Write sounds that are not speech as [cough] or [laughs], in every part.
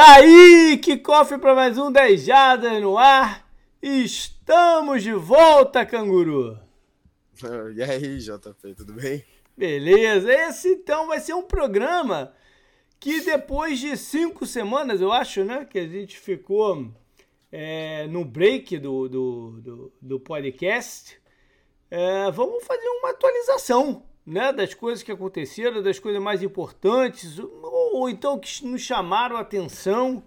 Tá aí, que cofre para mais um 10 Jardas no ar. Estamos de volta, canguru. [laughs] E aí, JP, tudo bem? Beleza, esse então vai ser um programa que depois de cinco semanas, eu acho, né, que a gente ficou é, no break do, do, do, do podcast, é, vamos fazer uma atualização né, das coisas que aconteceram, das coisas mais importantes, ou, ou então que nos chamaram a atenção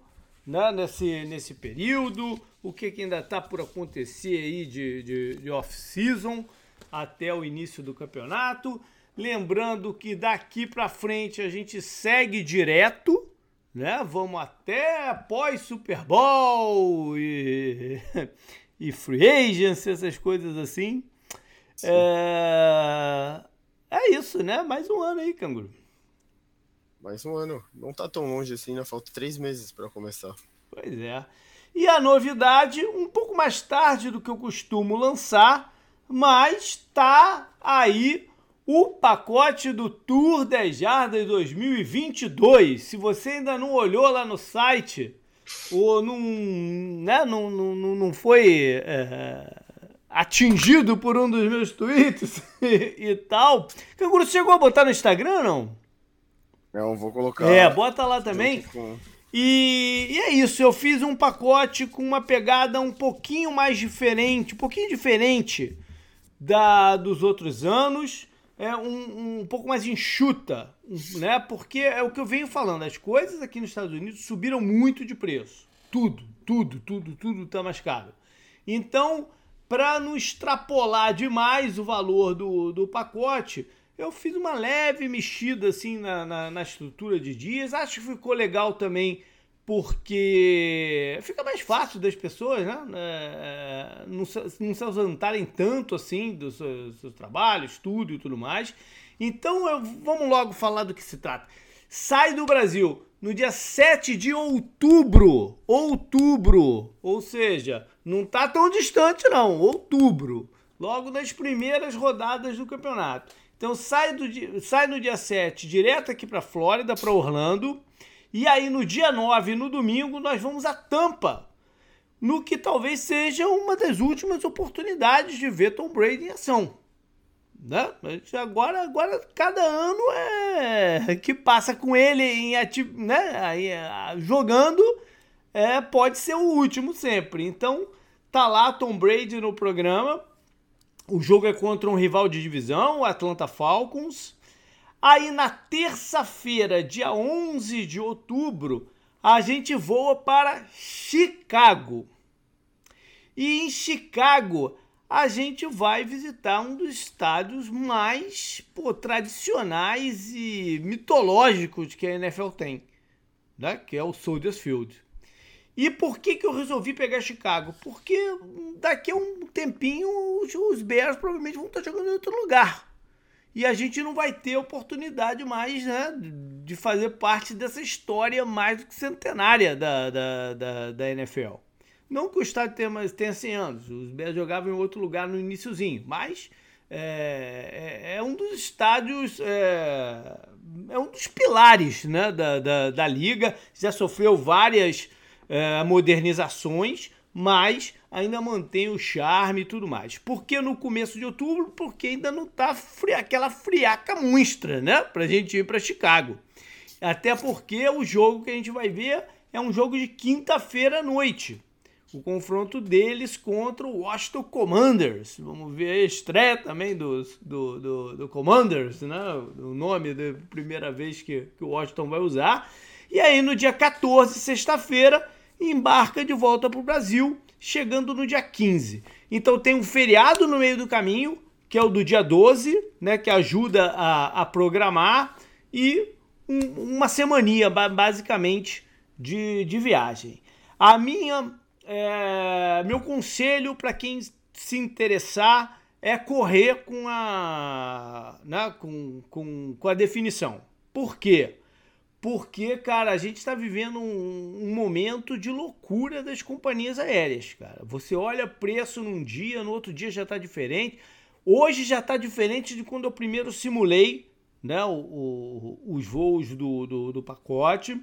né, nesse, nesse período, o que, que ainda está por acontecer aí de, de, de off-season até o início do campeonato. Lembrando que daqui para frente a gente segue direto, né? Vamos até após Super Bowl e, [laughs] e Free Agents, essas coisas assim. É... é isso, né? Mais um ano aí, canguru. Mais um ano. Não tá tão longe assim, né? Falta três meses para começar. Pois é. E a novidade, um pouco mais tarde do que eu costumo lançar, mas tá aí o pacote do Tour 10 Jardas 2022. Se você ainda não olhou lá no site, ou não, né, não, não, não foi é, atingido por um dos meus tweets e, [laughs] e tal. Canguru, chegou a botar no Instagram não? Não, vou colocar. É, bota lá também. E, e, é isso, eu fiz um pacote com uma pegada um pouquinho mais diferente, um pouquinho diferente da dos outros anos é, um, um pouco mais enxuta, né? Porque é o que eu venho falando, as coisas aqui nos Estados Unidos subiram muito de preço. Tudo, tudo, tudo, tudo está mais caro. Então, para não extrapolar demais o valor do, do pacote, eu fiz uma leve mexida assim na, na, na estrutura de dias. Acho que ficou legal também porque fica mais fácil das pessoas né? É, não, não se ausentarem tanto assim dos seus, trabalhos, estudo e tudo mais. Então eu, vamos logo falar do que se trata. Sai do Brasil no dia 7 de outubro. Outubro. Ou seja, não está tão distante não. Outubro. Logo nas primeiras rodadas do campeonato. Então sai, do, sai no dia 7 direto aqui para Flórida, para Orlando e aí no dia 9, no domingo, nós vamos a Tampa, no que talvez seja uma das últimas oportunidades de ver Tom Brady em ação. Né? Agora, agora cada ano é que passa com ele em né? Aí, jogando é, pode ser o último sempre. Então tá lá Tom Brady no programa. O jogo é contra um rival de divisão, o Atlanta Falcons. Aí na terça-feira, dia 11 de outubro, a gente voa para Chicago. E em Chicago, a gente vai visitar um dos estádios mais pô, tradicionais e mitológicos que a NFL tem, né? que é o Soldier Field. E por que, que eu resolvi pegar Chicago? Porque daqui a um tempinho os Bears provavelmente vão estar jogando em outro lugar e a gente não vai ter oportunidade mais né, de fazer parte dessa história mais do que centenária da, da, da, da NFL. Não que o estádio tenha, tenha 100 anos, os Bears jogavam em outro lugar no iníciozinho, mas é, é, é um dos estádios, é, é, um dos pilares né, da, da, da liga, já sofreu várias é, modernizações, mas ainda mantém o charme e tudo mais. Por que no começo de outubro? Porque ainda não tá fria, aquela friaca monstra, né? Pra gente ir para Chicago. Até porque o jogo que a gente vai ver é um jogo de quinta-feira à noite. O confronto deles contra o Washington Commanders. Vamos ver a estreia também do, do, do, do Commanders, né? O nome da primeira vez que, que o Washington vai usar. E aí no dia 14, sexta-feira, embarca de volta para o Brasil chegando no dia 15. Então tem um feriado no meio do caminho, que é o do dia 12, né, que ajuda a, a programar, e um, uma semaninha, basicamente, de, de viagem. A minha, é, meu conselho para quem se interessar é correr com a, né, com, com, com a definição. Por quê? Porque, cara, a gente está vivendo um, um, momento de loucura das companhias aéreas, cara. Você olha preço num dia, no outro dia já está diferente. Hoje já está diferente de quando eu primeiro simulei né, o, o, os voos do, do, do pacote.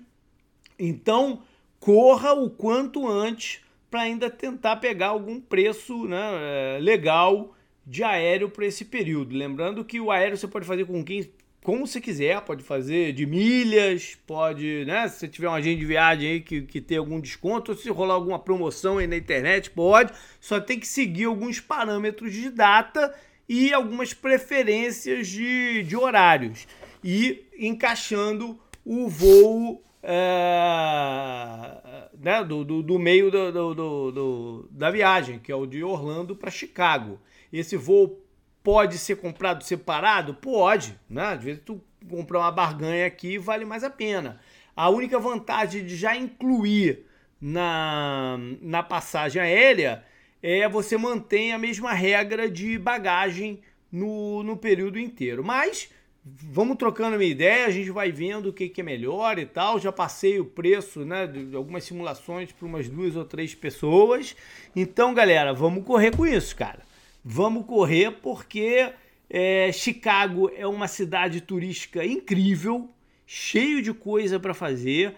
Então, corra o quanto antes para ainda tentar pegar algum preço né, legal de aéreo para esse período. Lembrando que o aéreo você pode fazer com quem como você quiser, pode fazer de milhas, pode, né? Se você tiver um agente de viagem aí que, que tem algum desconto, ou se rolar alguma promoção aí na internet, pode. Só tem que seguir alguns parâmetros de data e algumas preferências de, de horários. E encaixando o voo é, né, do, do, do, meio do, do, da viagem, que é o de Orlando para Chicago. Esse voo Pode ser comprado separado? Pode, né? Às vezes tu comprar uma barganha aqui vale mais a pena. A única vantagem de já incluir na, na passagem aérea é você manter a mesma regra de bagagem no, no período inteiro. Mas vamos trocando uma ideia, a gente vai vendo o que, que é melhor e tal. Já passei o preço né, de algumas simulações para umas duas ou três pessoas. Então, galera, vamos correr com isso, cara vamos correr porque é, Chicago é uma cidade turística incrível, cheio de coisa para fazer.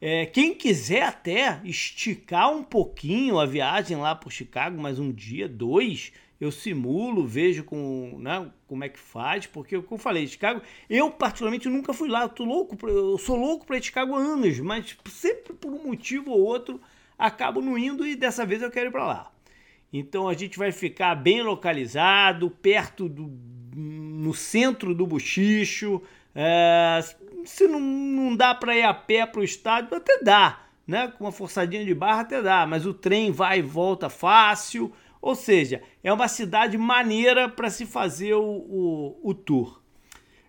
É, quem quiser até esticar um pouquinho a viagem lá por Chicago, mais um dia, dois, eu simulo, vejo com, né, como é que faz, porque o que eu falei, Chicago, eu particularmente nunca fui lá, eu, tô louco eu sou louco para Chicago há anos, mas sempre por um motivo ou outro acabo não indo e dessa vez eu quero ir para lá. Então a gente vai ficar bem localizado, perto do. no centro do bochicho. É, se não, não dá para ir a pé para o estádio, até dá, né? Com uma forçadinha de barra até dá, mas o trem vai e volta fácil. Ou seja, é uma cidade maneira para se fazer o, o, o tour.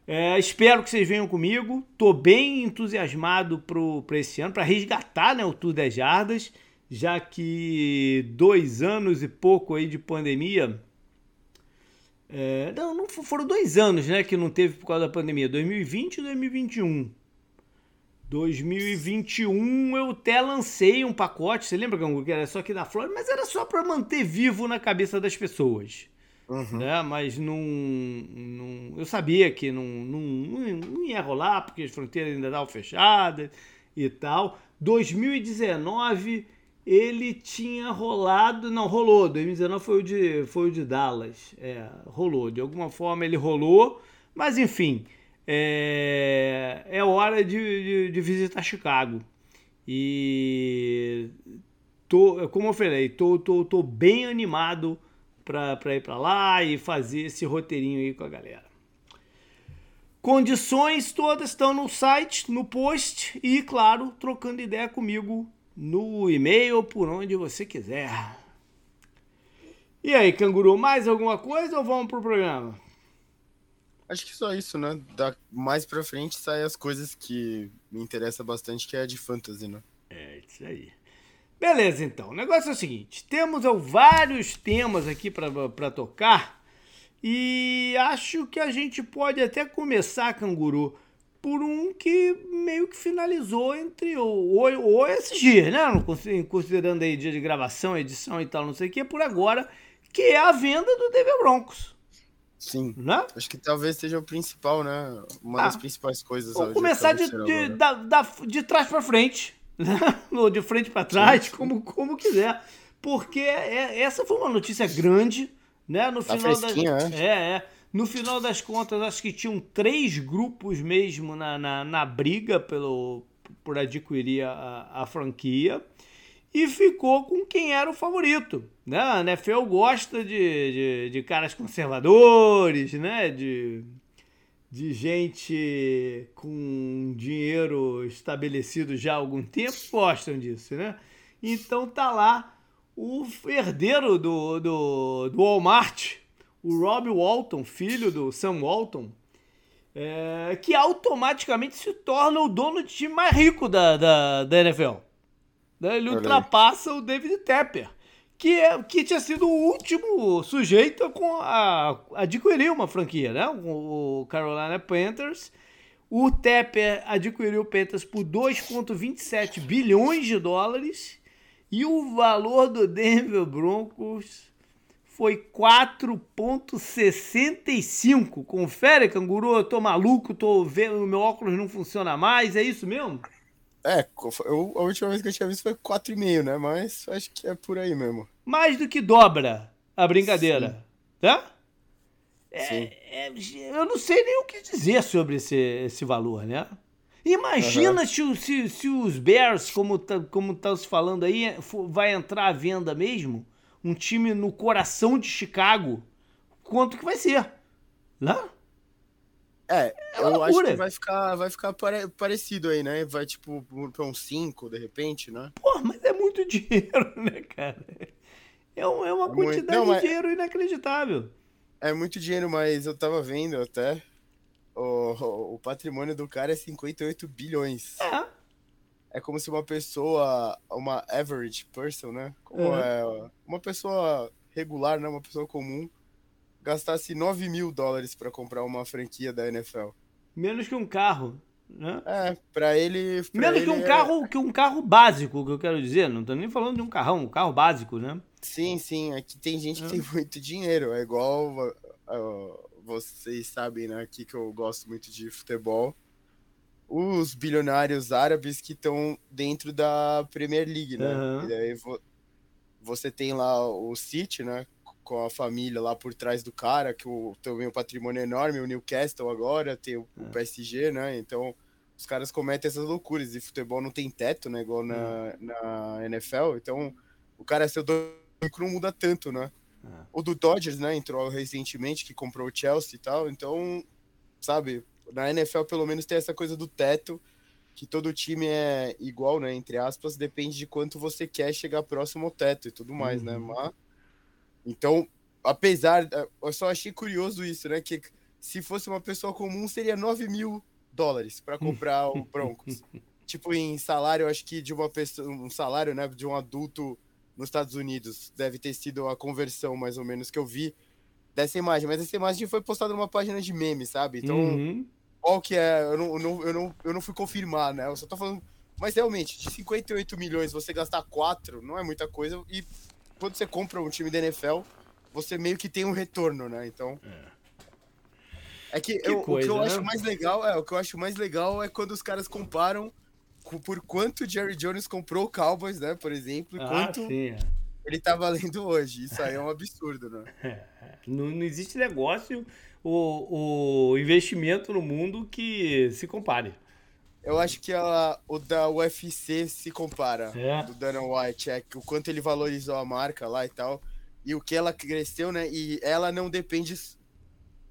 É, espero que vocês venham comigo. Estou bem entusiasmado para esse ano, para resgatar né, o Tour das Jardas já que dois anos e pouco aí de pandemia. É, não, não foram dois anos, né, que não teve por causa da pandemia, 2020 e 2021. 2021 eu até lancei um pacote, você lembra que era só aqui na Flórida, mas era só para manter vivo na cabeça das pessoas. Uhum. Né? Mas não, não, eu sabia que não, não, não ia rolar, porque as fronteiras ainda estavam fechadas e tal. 2019 ele tinha rolado, não, rolou, 2019 foi o de, foi o de Dallas, é, rolou, de alguma forma ele rolou, mas enfim, é, é hora de, de, de visitar Chicago. E tô, como eu falei, tô, tô, tô bem animado para ir para lá e fazer esse roteirinho aí com a galera. Condições todas estão no site, no post e, claro, trocando ideia comigo no e-mail por onde você quiser. E aí, canguru, mais alguma coisa ou vamos pro programa? Acho que só isso, né? Da, mais pra frente saem as coisas que me interessam bastante, que é a de fantasy, né? É, isso aí. Beleza, então. O negócio é o seguinte: temos vários temas aqui para tocar e acho que a gente pode até começar, canguru, por um que meio que finalizou entre o, o, esses dias, né? Considerando aí dia de gravação, edição e tal, não sei o que, por agora, que é a venda do Denver Broncos. Sim. Né? Acho que talvez seja o principal, né? Uma ah, das principais coisas. Vou começar de, de, da, da, de trás para frente, né? [laughs] ou de frente para trás, sim, sim. Como, como quiser. Porque é, essa foi uma notícia grande, né? No tá final da. É, é. No final das contas, acho que tinham três grupos mesmo na, na, na briga pelo, por adquirir a, a, franquia e ficou com quem era o favorito. Né? A NFL gosta de, de, de caras conservadores, né? de, de gente com dinheiro estabelecido já há algum tempo, gostam disso. Né? Então tá lá o herdeiro do, do, do Walmart, o Rob Walton, filho do Sam Walton, é, que automaticamente se torna o dono de time mais rico da, da, da NFL. Né, ele ultrapassa o David Tepper, que, é, que tinha sido o último sujeito a, a adquirir uma franquia, né? O, o Carolina Panthers. O Tepper adquiriu o Panthers por 2,27 bilhões de dólares e o valor do Denver Broncos foi 4,65. Confere, canguru, eu tô maluco, tô vendo, meu óculos não funciona mais, é isso mesmo? É, eu, a última vez que eu tinha visto foi 4,5, né? Mas acho que é por aí mesmo. Mais do que dobra a brincadeira, Sim. tá? É, é, eu não sei nem o que dizer sobre esse, esse valor, né? Imagina uhum. se, se, se, os Bears, como tá, como tá se falando aí, vai entrar à venda mesmo, um time no coração de Chicago, quanto que vai ser, né? É, é eu loucura. acho que vai ficar, vai ficar pare, parecido aí, né? Vai tipo pra uns 5, de repente, né? Pô, mas é muito [laughs] dinheiro, né, cara? É, um, é uma é quantidade muito... Não, de dinheiro inacreditável. É muito dinheiro, mas eu tava vendo até. O, o patrimônio do cara é 58 bilhões. É. É como se uma pessoa, uma average person, né? Como é uma pessoa regular, né? Uma pessoa comum, gastasse 9 mil dólares para comprar uma franquia da NFL. Menos que um carro, né? É, pra ele. Pra Menos ele que um é... carro que um carro básico, que eu quero dizer. Não tô nem falando de um carrão, um carro básico, né? Sim, sim. Aqui é tem gente que tem muito dinheiro. É igual. Uh, vocês sabem, né? Aqui que eu gosto muito de futebol. Os bilionários árabes que estão dentro da Premier League, né? Uhum. E aí você tem lá o City, né? Com a família lá por trás do cara, que o, também o patrimônio é enorme, o Newcastle agora, tem o, o PSG, né? Então os caras cometem essas loucuras. E futebol não tem teto, né? Igual na, na NFL. Então o cara ser dono não muda tanto, né? É. O do Dodgers, né, entrou recentemente, que comprou o Chelsea e tal. Então, sabe, na NFL pelo menos tem essa coisa do teto, que todo time é igual, né, entre aspas, depende de quanto você quer chegar próximo ao teto e tudo mais, né, uhum. né? Mas, então, apesar, eu só achei curioso isso, né, que se fosse uma pessoa comum seria 9 mil dólares para comprar o [laughs] Broncos. tipo, em salário, acho que de uma pessoa, um salário, né, de um adulto nos Estados Unidos. Deve ter sido a conversão, mais ou menos, que eu vi dessa imagem. Mas essa imagem foi postada numa página de meme, sabe? Então, uhum. qual que é? Eu não, eu, não, eu, não, eu não fui confirmar, né? Eu só tô falando. Mas realmente, de 58 milhões você gastar 4 não é muita coisa. E quando você compra um time da NFL, você meio que tem um retorno, né? Então. É. É que, que eu, coisa, o que eu né? acho mais legal é o que eu acho mais legal é quando os caras comparam por quanto o Jerry Jones comprou o Cowboys, né, por exemplo, e ah, quanto sim, é. ele tá valendo hoje. Isso aí é um absurdo, né? [laughs] Não, não existe negócio o, o investimento no mundo que se compare. Eu acho que a, o da UFC se compara, é. do Dana White, é o quanto ele valorizou a marca lá e tal, e o que ela cresceu, né? E ela não depende.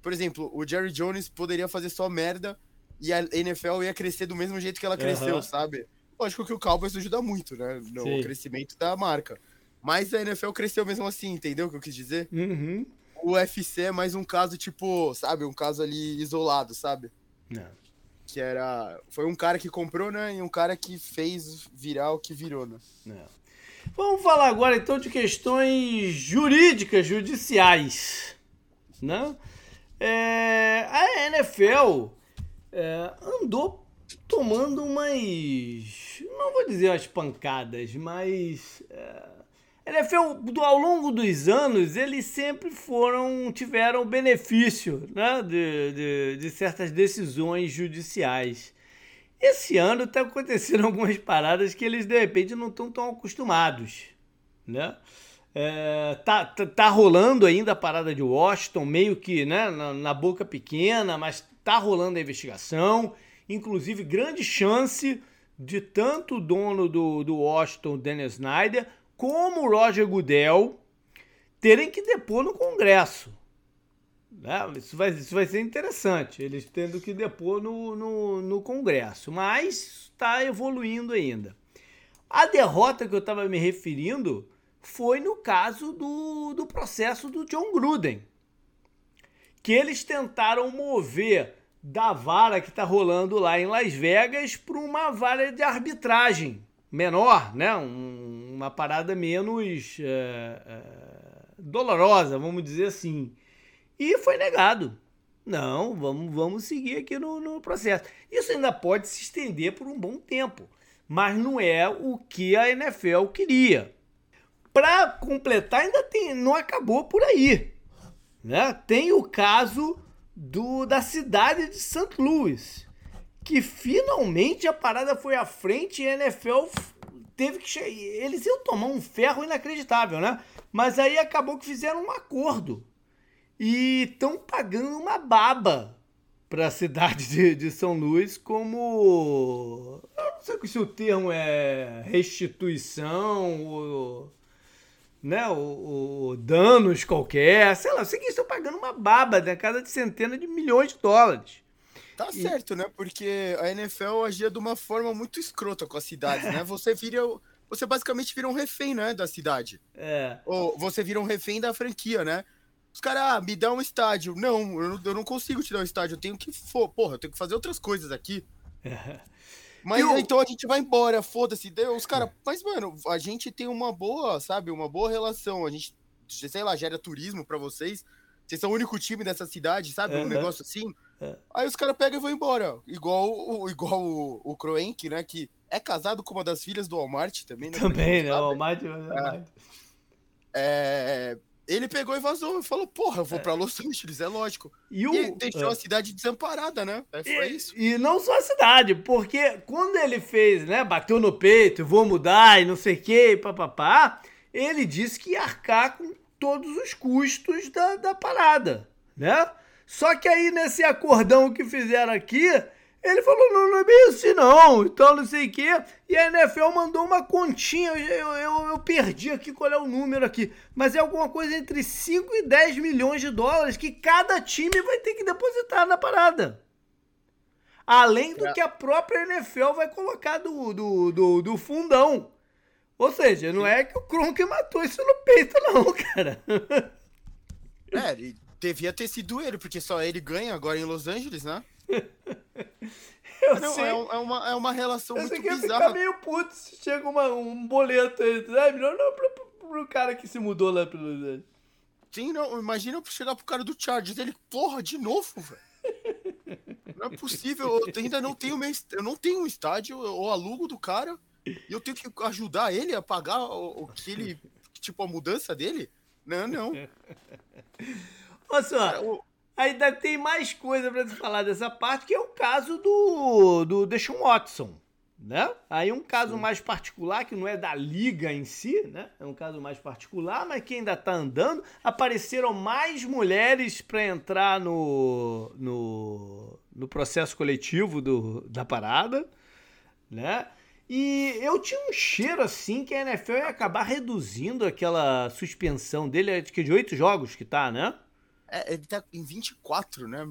Por exemplo, o Jerry Jones poderia fazer só merda e a NFL ia crescer do mesmo jeito que ela cresceu, uhum. sabe? Lógico que o Cowboys ajuda muito, né? No Sim. crescimento da marca. Mas a NFL cresceu mesmo assim, entendeu o que eu quis dizer? Uhum. O UFC é mais um caso, tipo, sabe? Um caso ali isolado, sabe? Não. Que era. Foi um cara que comprou, né? E um cara que fez virar o que virou, né? É. Vamos falar agora então de questões jurídicas, judiciais. Né? É, a NFL é, andou tomando umas. Não vou dizer umas pancadas, mas. É, NFL, ao longo dos anos, eles sempre foram. tiveram benefício né, de, de, de certas decisões judiciais. Esse ano está acontecendo [laughs] algumas paradas que eles de repente não estão tão acostumados. Né? É, tá, tá, tá, rolando ainda a parada de Washington, meio que né, na, na boca pequena, mas Está rolando a investigação, inclusive grande chance de tanto o dono do, do Washington, Dennis Snyder, como o Roger Goodell terem que depor no Congresso. Né? Isso, vai, isso vai ser interessante, eles tendo que depor no, no, no Congresso, mas está evoluindo ainda. A derrota que eu estava me referindo foi no caso do, do processo do John Gruden, que eles tentaram mover da vara que está rolando lá em Las Vegas para uma vara de arbitragem menor, né? Um, uma parada menos é, é, dolorosa, vamos dizer assim. E foi negado. Não, vamos, vamos seguir aqui no, no processo. Isso ainda pode se estender por um bom tempo, mas não é o que a NFL queria. Para completar, ainda tem, não acabou por aí. Né? Tem o caso do, da cidade de St. Louis, que finalmente a parada foi à frente e a NFL teve que. Eles iam tomar um ferro inacreditável, né? Mas aí acabou que fizeram um acordo. E estão pagando uma baba para a cidade de, de, São Luís como. Eu não sei se o termo é restituição ou. Né, o, danos qualquer, sei lá, eu sei que estão pagando uma baba na né, casa de centenas de milhões de dólares. Tá e... certo, né? Porque a NFL agia de uma forma muito escrota com as cidades, né? [laughs] Você vira. Você basicamente vira um refém, né? Da cidade. É. Ou você vira um refém da franquia, né? Os caras, ah, me dá um estádio. Não, eu não, eu não consigo te dar um estádio. Eu tenho que. Porra, eu tenho que fazer outras coisas aqui. É. [laughs] Mas eu... então a gente vai embora, foda-se. Os caras, mas, mano, a gente tem uma boa, sabe, uma boa relação. A gente, sei lá, gera turismo para vocês. Vocês são o único time dessa cidade, sabe? Um negócio assim. É. Aí os caras pegam e vão embora. Igual, o, igual o, o Kroenk, né? Que é casado com uma das filhas do Walmart também, né? Também, né? O Walmart. É. é, ele pegou e vazou. Falou, porra, eu vou é. pra Los Angeles, é lógico. E, o... e deixou é. a cidade desamparada, né? É, foi e, isso. E não só a cidade, porque quando ele fez, né? Bateu no peito, vou mudar e não sei o que, papapá, ele disse que ia arcar com todos os custos da, da parada, né? Só que aí nesse acordão que fizeram aqui, ele falou, não, não é bem assim não, então não sei o quê. E a NFL mandou uma continha, eu, eu, eu, perdi aqui qual é o número aqui, mas é alguma coisa entre 5 e 10 milhões de dólares que cada time vai ter que depositar na parada. Além do que a própria NFL vai colocar do, do, do, do fundão. Ou seja, não é que o Kronk matou isso no peito não, [laughs] cara. É, ele devia ter sido ele, porque só ele ganha agora em Los Angeles, né? [laughs] Eu não, sei. É, é, uma, é uma relação eu muito bizarra. ficar meio puto se chega uma, um boleto aí. É melhor não pro, pro, pro, cara que se mudou lá pelo. Sim, não. Imagina chegar pro cara do Chargers ele, porra, de novo, velho. Não é possível. Eu ainda não tenho meu, eu não tenho um estádio, eu alugo do cara e eu tenho que ajudar ele a pagar o, o que ele, tipo a mudança dele. Não, não. Olha só, ainda tem mais coisa para falar dessa parte, que é o caso do, do Deshaun Watson, né? Aí um caso Sim. mais particular, que não é da liga em si, né? É um caso mais particular, mas que ainda tá andando. Apareceram mais mulheres para entrar no, no, no processo coletivo do, da parada, né? E eu tinha um cheiro assim que a NFL ia acabar reduzindo aquela suspensão dele, acho que de oito jogos que tá, né? É, ele tá em 24, né?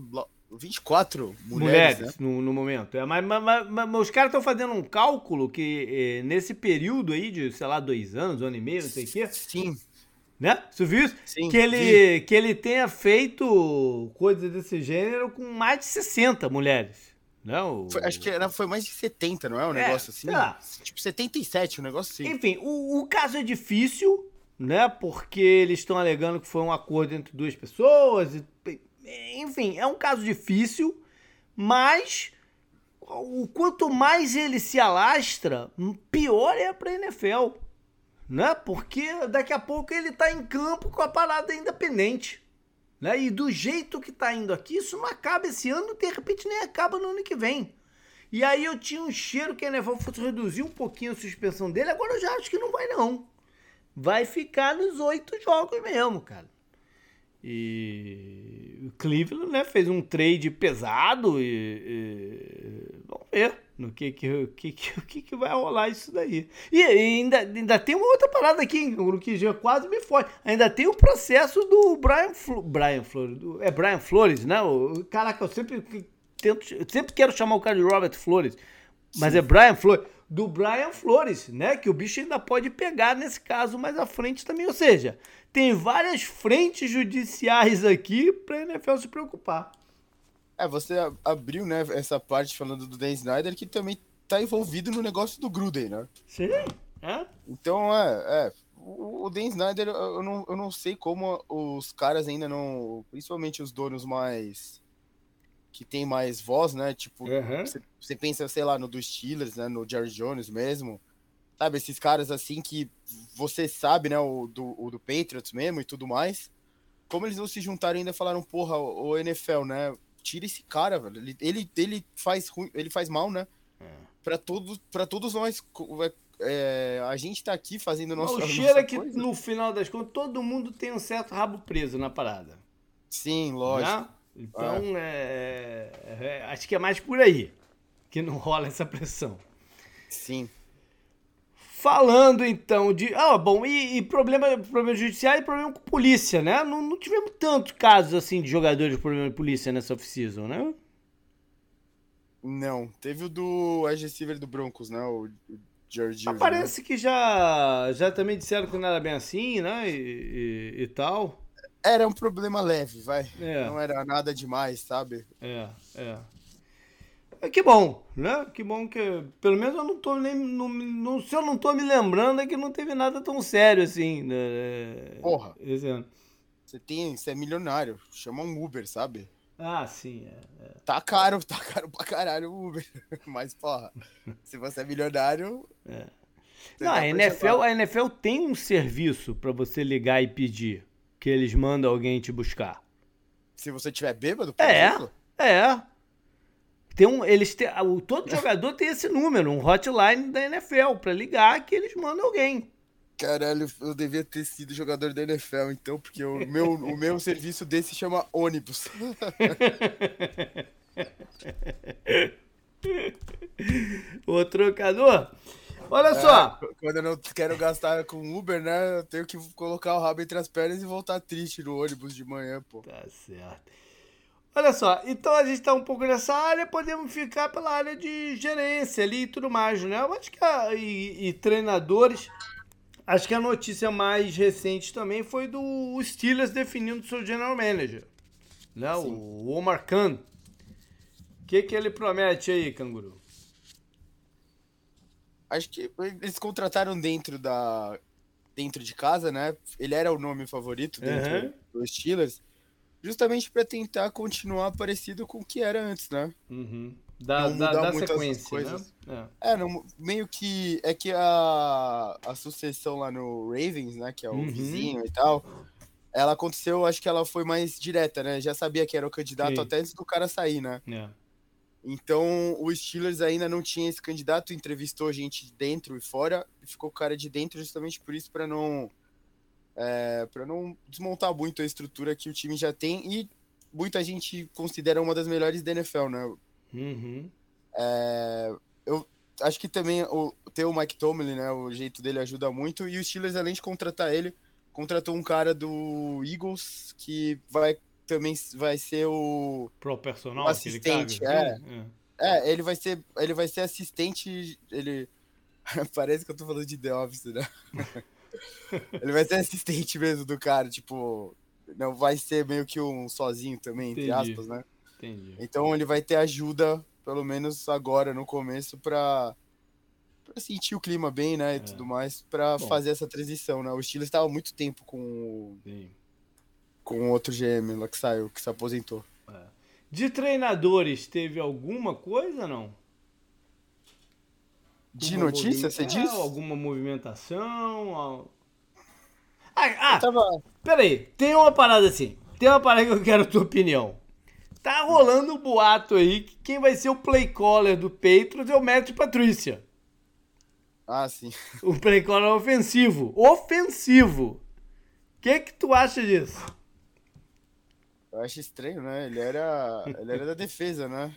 24 mulheres, mulheres né? no, no, momento. É, mas, mas, mas, mas os caras estão fazendo um cálculo que é, nesse período aí de, sei lá, dois anos, um ano e meio, não sei o quê. Sim. Né? Você viu isso? Sim, que, ele, que ele tenha feito coisas desse gênero com mais de 60 mulheres. Não, né? foi, acho que era, foi mais de 70, não é? Um é, negócio assim? Tá. Tipo 77, um negócio assim. Enfim, o, o caso é difícil, né? Porque eles estão alegando que foi um acordo entre duas pessoas. Enfim, é um caso difícil, mas o quanto mais ele se alastra, pior é para a NFL, né? Porque daqui a pouco ele está em campo com a parada independente. Né? E do jeito que está indo aqui, isso não acaba esse ano, de repente nem acaba no ano que vem. E aí eu tinha um cheiro que a NFL fosse reduzir um pouquinho a suspensão dele, agora eu já acho que não vai não vai ficar nos oito jogos mesmo, cara. E o Cleveland né, fez um trade pesado e, e vamos ver no que que, que, que, que vai rolar isso daí. E, e, ainda, ainda tem uma outra parada aqui, o que já quase me foi. Ainda tem o processo do Brian, Flo, Brian Flores, do, é Brian Flores, né? O, caraca, eu sempre tento, sempre quero chamar o cara de Robert Flores, mas Sim. é Brian Flores do Brian Flores, né? Que o bicho ainda pode pegar nesse caso mais à frente também. Ou seja, tem várias frentes judiciais aqui para a NFL se preocupar. É, você abriu, né, essa parte falando do Dan Snyder, que também tá envolvido no negócio do Gruden, né? Sim, é. Então, é, é o Dan Snyder, eu não, eu não sei como os caras ainda não, principalmente os donos mais que tem mais voz, né? Tipo, você uhum. pensa, sei lá, no dos Steelers, né? No Jerry Jones mesmo. Sabe, esses caras assim que você sabe, né? O do, o do Patriots mesmo e tudo mais. Como eles não se juntaram ainda falaram, porra, o NFL, né? tira esse cara, velho. Ele, ele, ele faz ruim, ele faz mal, né? É. Pra todos, pra todos nós. É, a gente tá aqui fazendo nosso. O cheiro é que coisa. no final das contas todo mundo tem um certo rabo preso na parada. Sim, lógico. Né? Então, é. É, é, acho que é mais por aí que não rola essa pressão. Sim. Falando então de. Ah, bom, e, e problema, problema judiciário e problema com polícia, né? Não, não tivemos tantos casos assim de jogadores de problema de polícia nessa off-season, né? Não, teve o do wide receiver do Broncos, né? O, o George. Ah, parece né? que já, já também disseram que não era bem assim, né? E, e, e tal. Era um problema leve, vai. É. Não era nada demais, sabe? É, é. É que bom, né? Que bom que. Pelo menos eu não tô nem. Não, não, se eu não tô me lembrando, é que não teve nada tão sério assim. Né? Porra. Esse ano. Você tem. Você é milionário. Chama um Uber, sabe? Ah, sim. É, é. Tá caro, tá caro pra caralho o Uber. [laughs] Mas, porra, se você é milionário. É. Não, a NFL, a NFL tem um serviço para você ligar e pedir que eles mandam alguém te buscar. Se você tiver bêbado, por É. Exemplo? É. Tem um, eles têm, todo jogador tem esse número, um hotline da NFL, para ligar que eles mandam alguém. Caralho, eu devia ter sido jogador da NFL, então, porque o meu, o meu [laughs] serviço desse chama ônibus. [laughs] Ô, trocador, olha é, só. Quando eu não quero gastar com Uber, né, eu tenho que colocar o rabo entre as pernas e voltar triste no ônibus de manhã, pô. Tá certo. Olha só, então a gente está um pouco nessa área, podemos ficar pela área de gerência ali e tudo mais, né? Eu acho que a, e, e, treinadores. Acho que a notícia mais recente também foi do Steelers definindo seu general manager, né? O Omar Khan. O que, que ele promete aí, canguru? Acho que eles contrataram dentro da dentro de casa, né? Ele era o nome favorito dentro uhum. dos Steelers justamente para tentar continuar parecido com o que era antes, né? Uhum. Da, não da, da sequência, né? coisas. Né? É, é não, meio que é que a, a sucessão lá no Ravens, né, que é o uhum. vizinho e tal, ela aconteceu, acho que ela foi mais direta, né? Já sabia que era o candidato Sim. até antes do cara sair, né? É. Então, o Steelers ainda não tinha esse candidato, entrevistou gente de dentro e fora, e ficou o cara de dentro justamente por isso, para não é, para não desmontar muito a estrutura que o time já tem e muita gente considera uma das melhores da NFL, né? Uhum. É, eu acho que também o, ter o Mike Tomlin, né? O jeito dele ajuda muito e o Steelers, além de contratar ele, contratou um cara do Eagles que vai também vai ser o pro personal o assistente, é. é. É, ele vai ser ele vai ser assistente, ele [laughs] parece que eu tô falando de The Office, né? [laughs] Ele vai ser assistente mesmo do cara, tipo, não vai ser meio que um sozinho também, entre Entendi. aspas, né? Entendi. Então ele vai ter ajuda, pelo menos agora no começo, pra, pra sentir o clima bem, né? E é. tudo mais, pra Bom. fazer essa transição, né? O Steelers estava muito tempo com Sim. Com outro GM lá que saiu, que se aposentou. É. De treinadores, teve alguma coisa não? De notícia, você diz? Alguma movimentação? Ah, ah tava... peraí, tem uma parada assim. Tem uma parada que eu quero a tua opinião. Tá rolando um boato aí que quem vai ser o play caller do Patriots é o Matt Patrícia. Ah, sim. O play caller ofensivo. Ofensivo. O que que tu acha disso? Eu acho estranho, né? Ele era, ele era da defesa, né?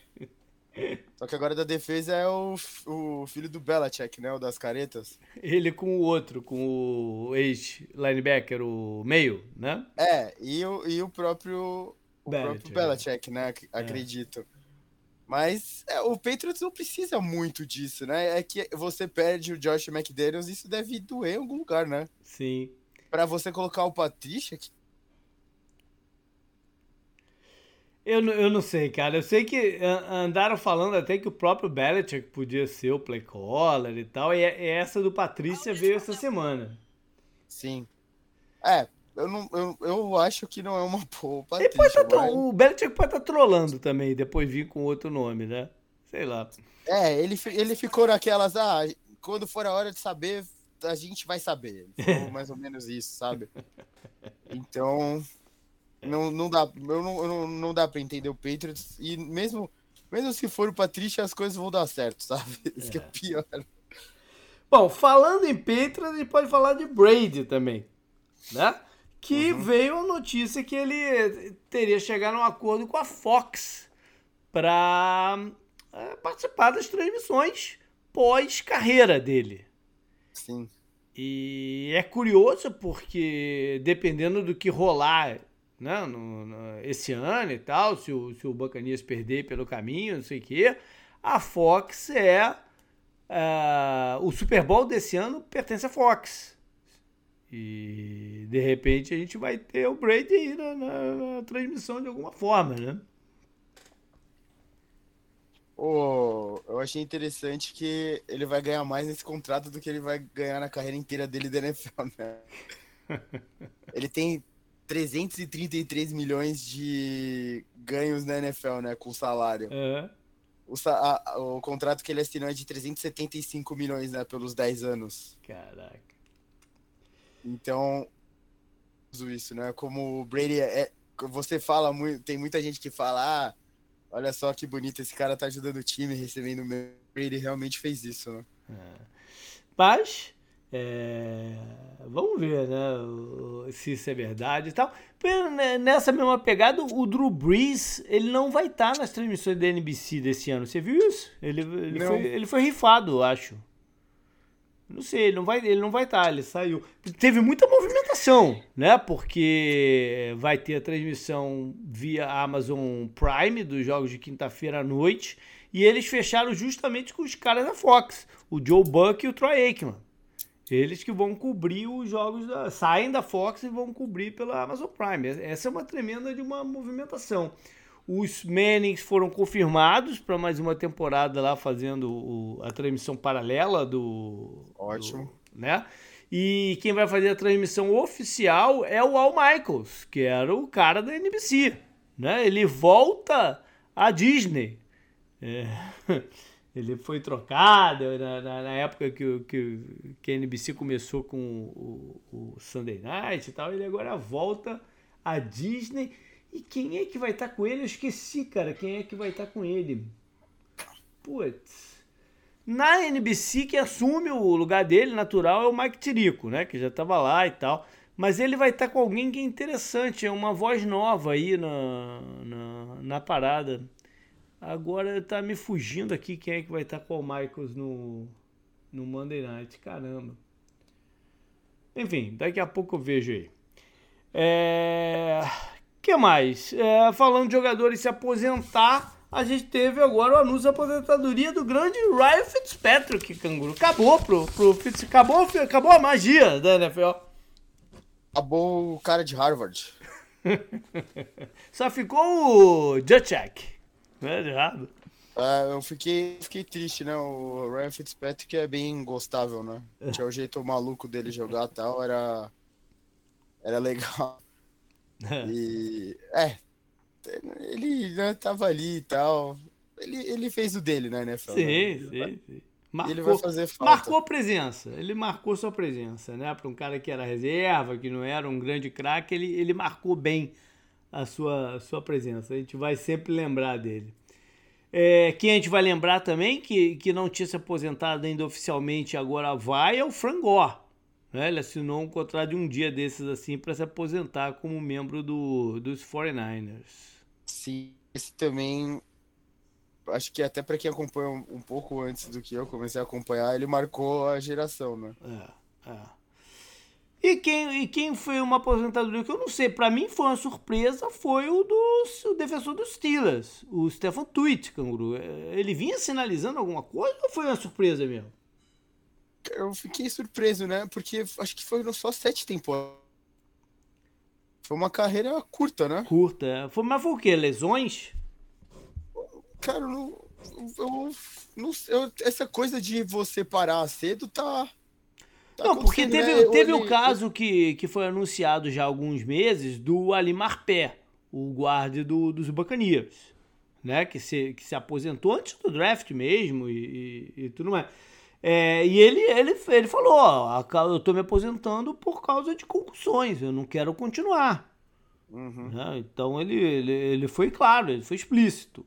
Só que agora da defesa é o, o filho do Belichick, né? O das caretas. Ele com o outro, com o ex-linebacker, o meio, né? É, e o, e o próprio, o Belichick, próprio Belichick, né? É. Acredito. É. Mas é, o Patriots não precisa muito disso, né? É que você perde o Josh McDaniels, isso deve doer em algum lugar, né? Sim. Pra você colocar o Patricia, que Eu, eu não sei, cara. Eu sei que andaram falando até que o próprio Belichick podia ser o play caller e tal. E essa do Patrícia veio essa semana. Sim. É, eu, não, eu, eu acho que não é uma boa Patrícia. Tá mas... O Belichick pode estar tá trolando também, depois vir com outro nome, né? Sei lá. É, ele, ele ficou naquelas, ah, quando for a hora de saber, a gente vai saber. [laughs] mais ou menos isso, sabe? Então, Não, não dá, eu não, não, não dá pra entender o Patriots. E mesmo, mesmo se for o Patrícia, as coisas vão dar certo, sabe? [laughs] Isso é. que é pior. Bom, falando em Patriots, a gente pode falar de Brady também, né? Que uhum. veio a notícia que ele teria chegado a um acordo com a Fox para é, participar das transmissões pós-carreira dele. Sim. E é curioso porque dependendo do que rolar né, no, no, esse ano e tal, se o, se o Bacanias perder pelo caminho, não sei o quê, a Fox é. Uh, o Super Bowl desse ano pertence à Fox. E de repente a gente vai ter o Brady aí na, na, na transmissão de alguma forma, né? Oh, eu achei interessante que ele vai ganhar mais nesse contrato do que ele vai ganhar na carreira inteira dele da NFL, né? [laughs] ele tem 333 milhões de ganhos na NFL, né? Com salário. Uhum. O, a, o contrato que ele assinou é de 375 milhões, né? Pelos 10 anos. Caraca. Então, isso, né? Como o Brady é. é você fala muito. Tem muita gente que fala, ah olha só que bonito, esse cara tá ajudando o time, recebendo o meu. Ele realmente fez isso, né? É. Mas, é... vamos ver, né, se isso é verdade e tal. Né, nessa mesma pegada, o Drew Brees, ele não vai estar nas transmissões da NBC desse ano. Você viu isso? Ele, ele, foi, ele foi rifado, eu acho. Não sei, ele não vai, ele não vai estar, tá, ele saiu. Teve muita movimentação, né? Porque vai ter a transmissão via Amazon Prime dos jogos de quinta-feira à noite e eles fecharam justamente com os caras da Fox, o Joe Buck e o Troy Aikman. Eles que vão cobrir os jogos da, saem da Fox e vão cobrir pela Amazon Prime. Essa é uma tremenda de uma movimentação. Os Mannings foram confirmados para mais uma temporada lá fazendo o, a transmissão paralela do. Ótimo. Do, né? E quem vai fazer a transmissão oficial é o Al Michaels, que era o cara da NBC. Né? Ele volta à Disney. É. [laughs] Ele foi trocado na, na, na época que, que, que, a NBC começou com o, o Sunday Night e tal. Ele agora volta à Disney e quem é que vai estar tá com ele? Eu esqueci, cara, quem é que vai estar tá com ele. Putz. Na NBC, quem assume o lugar dele, natural, é o Mike Tirico, né? Que já estava lá e tal. Mas ele vai estar tá com alguém que é interessante, é uma voz nova aí na, na, na parada. Agora tá me fugindo aqui quem é que vai estar com o Michaels no, no Monday Night. Caramba. Enfim, daqui a pouco eu vejo aí. É que mais? É, falando de jogadores se aposentar, a gente teve agora o anúncio da aposentadoria do grande Ryan Fitzpatrick, canguru. Acabou pro, pro Fitz, acabou, acabou a magia da NFL. Acabou o cara de Harvard. [laughs] Só ficou o Juchak. [laughs] Não é errado. É, eu fiquei, fiquei triste, né? O Ryan Fitzpatrick é bem gostável, né? Tinha o jeito maluco dele jogar e tal, era, era legal. [laughs] e é, ele né, tava ali e tal. Ele, ele fez o dele, né, NFL? Sim, né? sim, vai, sim. Marcou, ele vai fazer falta. Marcou presença, ele marcou sua presença, né? Para um cara que era reserva, que não era um grande craque, ele, ele marcou bem a sua, a sua presença. A gente vai sempre lembrar dele. É, quem a gente vai lembrar também, que, que não tinha se aposentado ainda oficialmente, agora vai, é o Frangor. Né? Ele assinou um contrato de um dia desses assim para se aposentar como membro do, dos 49ers. Sim, esse também. Acho que até para quem acompanha um, pouco antes do que eu comecei a acompanhar, ele marcou a geração, né? É, é. E quem, e quem foi uma aposentadoria que eu não sei, para mim foi uma surpresa, foi o do o defensor dos Steelers, o Stefan Tuitt, canguru. É, ele vinha sinalizando alguma coisa ou foi uma surpresa mesmo? eu fiquei surpreso, né? Porque acho que foram só sete temporadas. Foi uma carreira curta, né? Curta. É. Foi, mas foi o quê? Lesões? Cara, não, eu, não, eu, essa coisa de você parar cedo tá. Tá não, porque teve, né? teve o caso que, que foi anunciado já há alguns meses do Ali Marpé, o guarda do, dos Buccaneers, né? Que se, que se aposentou antes do draft mesmo e, e, e tudo mais. É, e ele, ele, ele falou: ó, eu tô me aposentando por causa de concussões, eu não quero continuar. Uhum. Né? Então ele, ele, ele foi claro, ele foi explícito.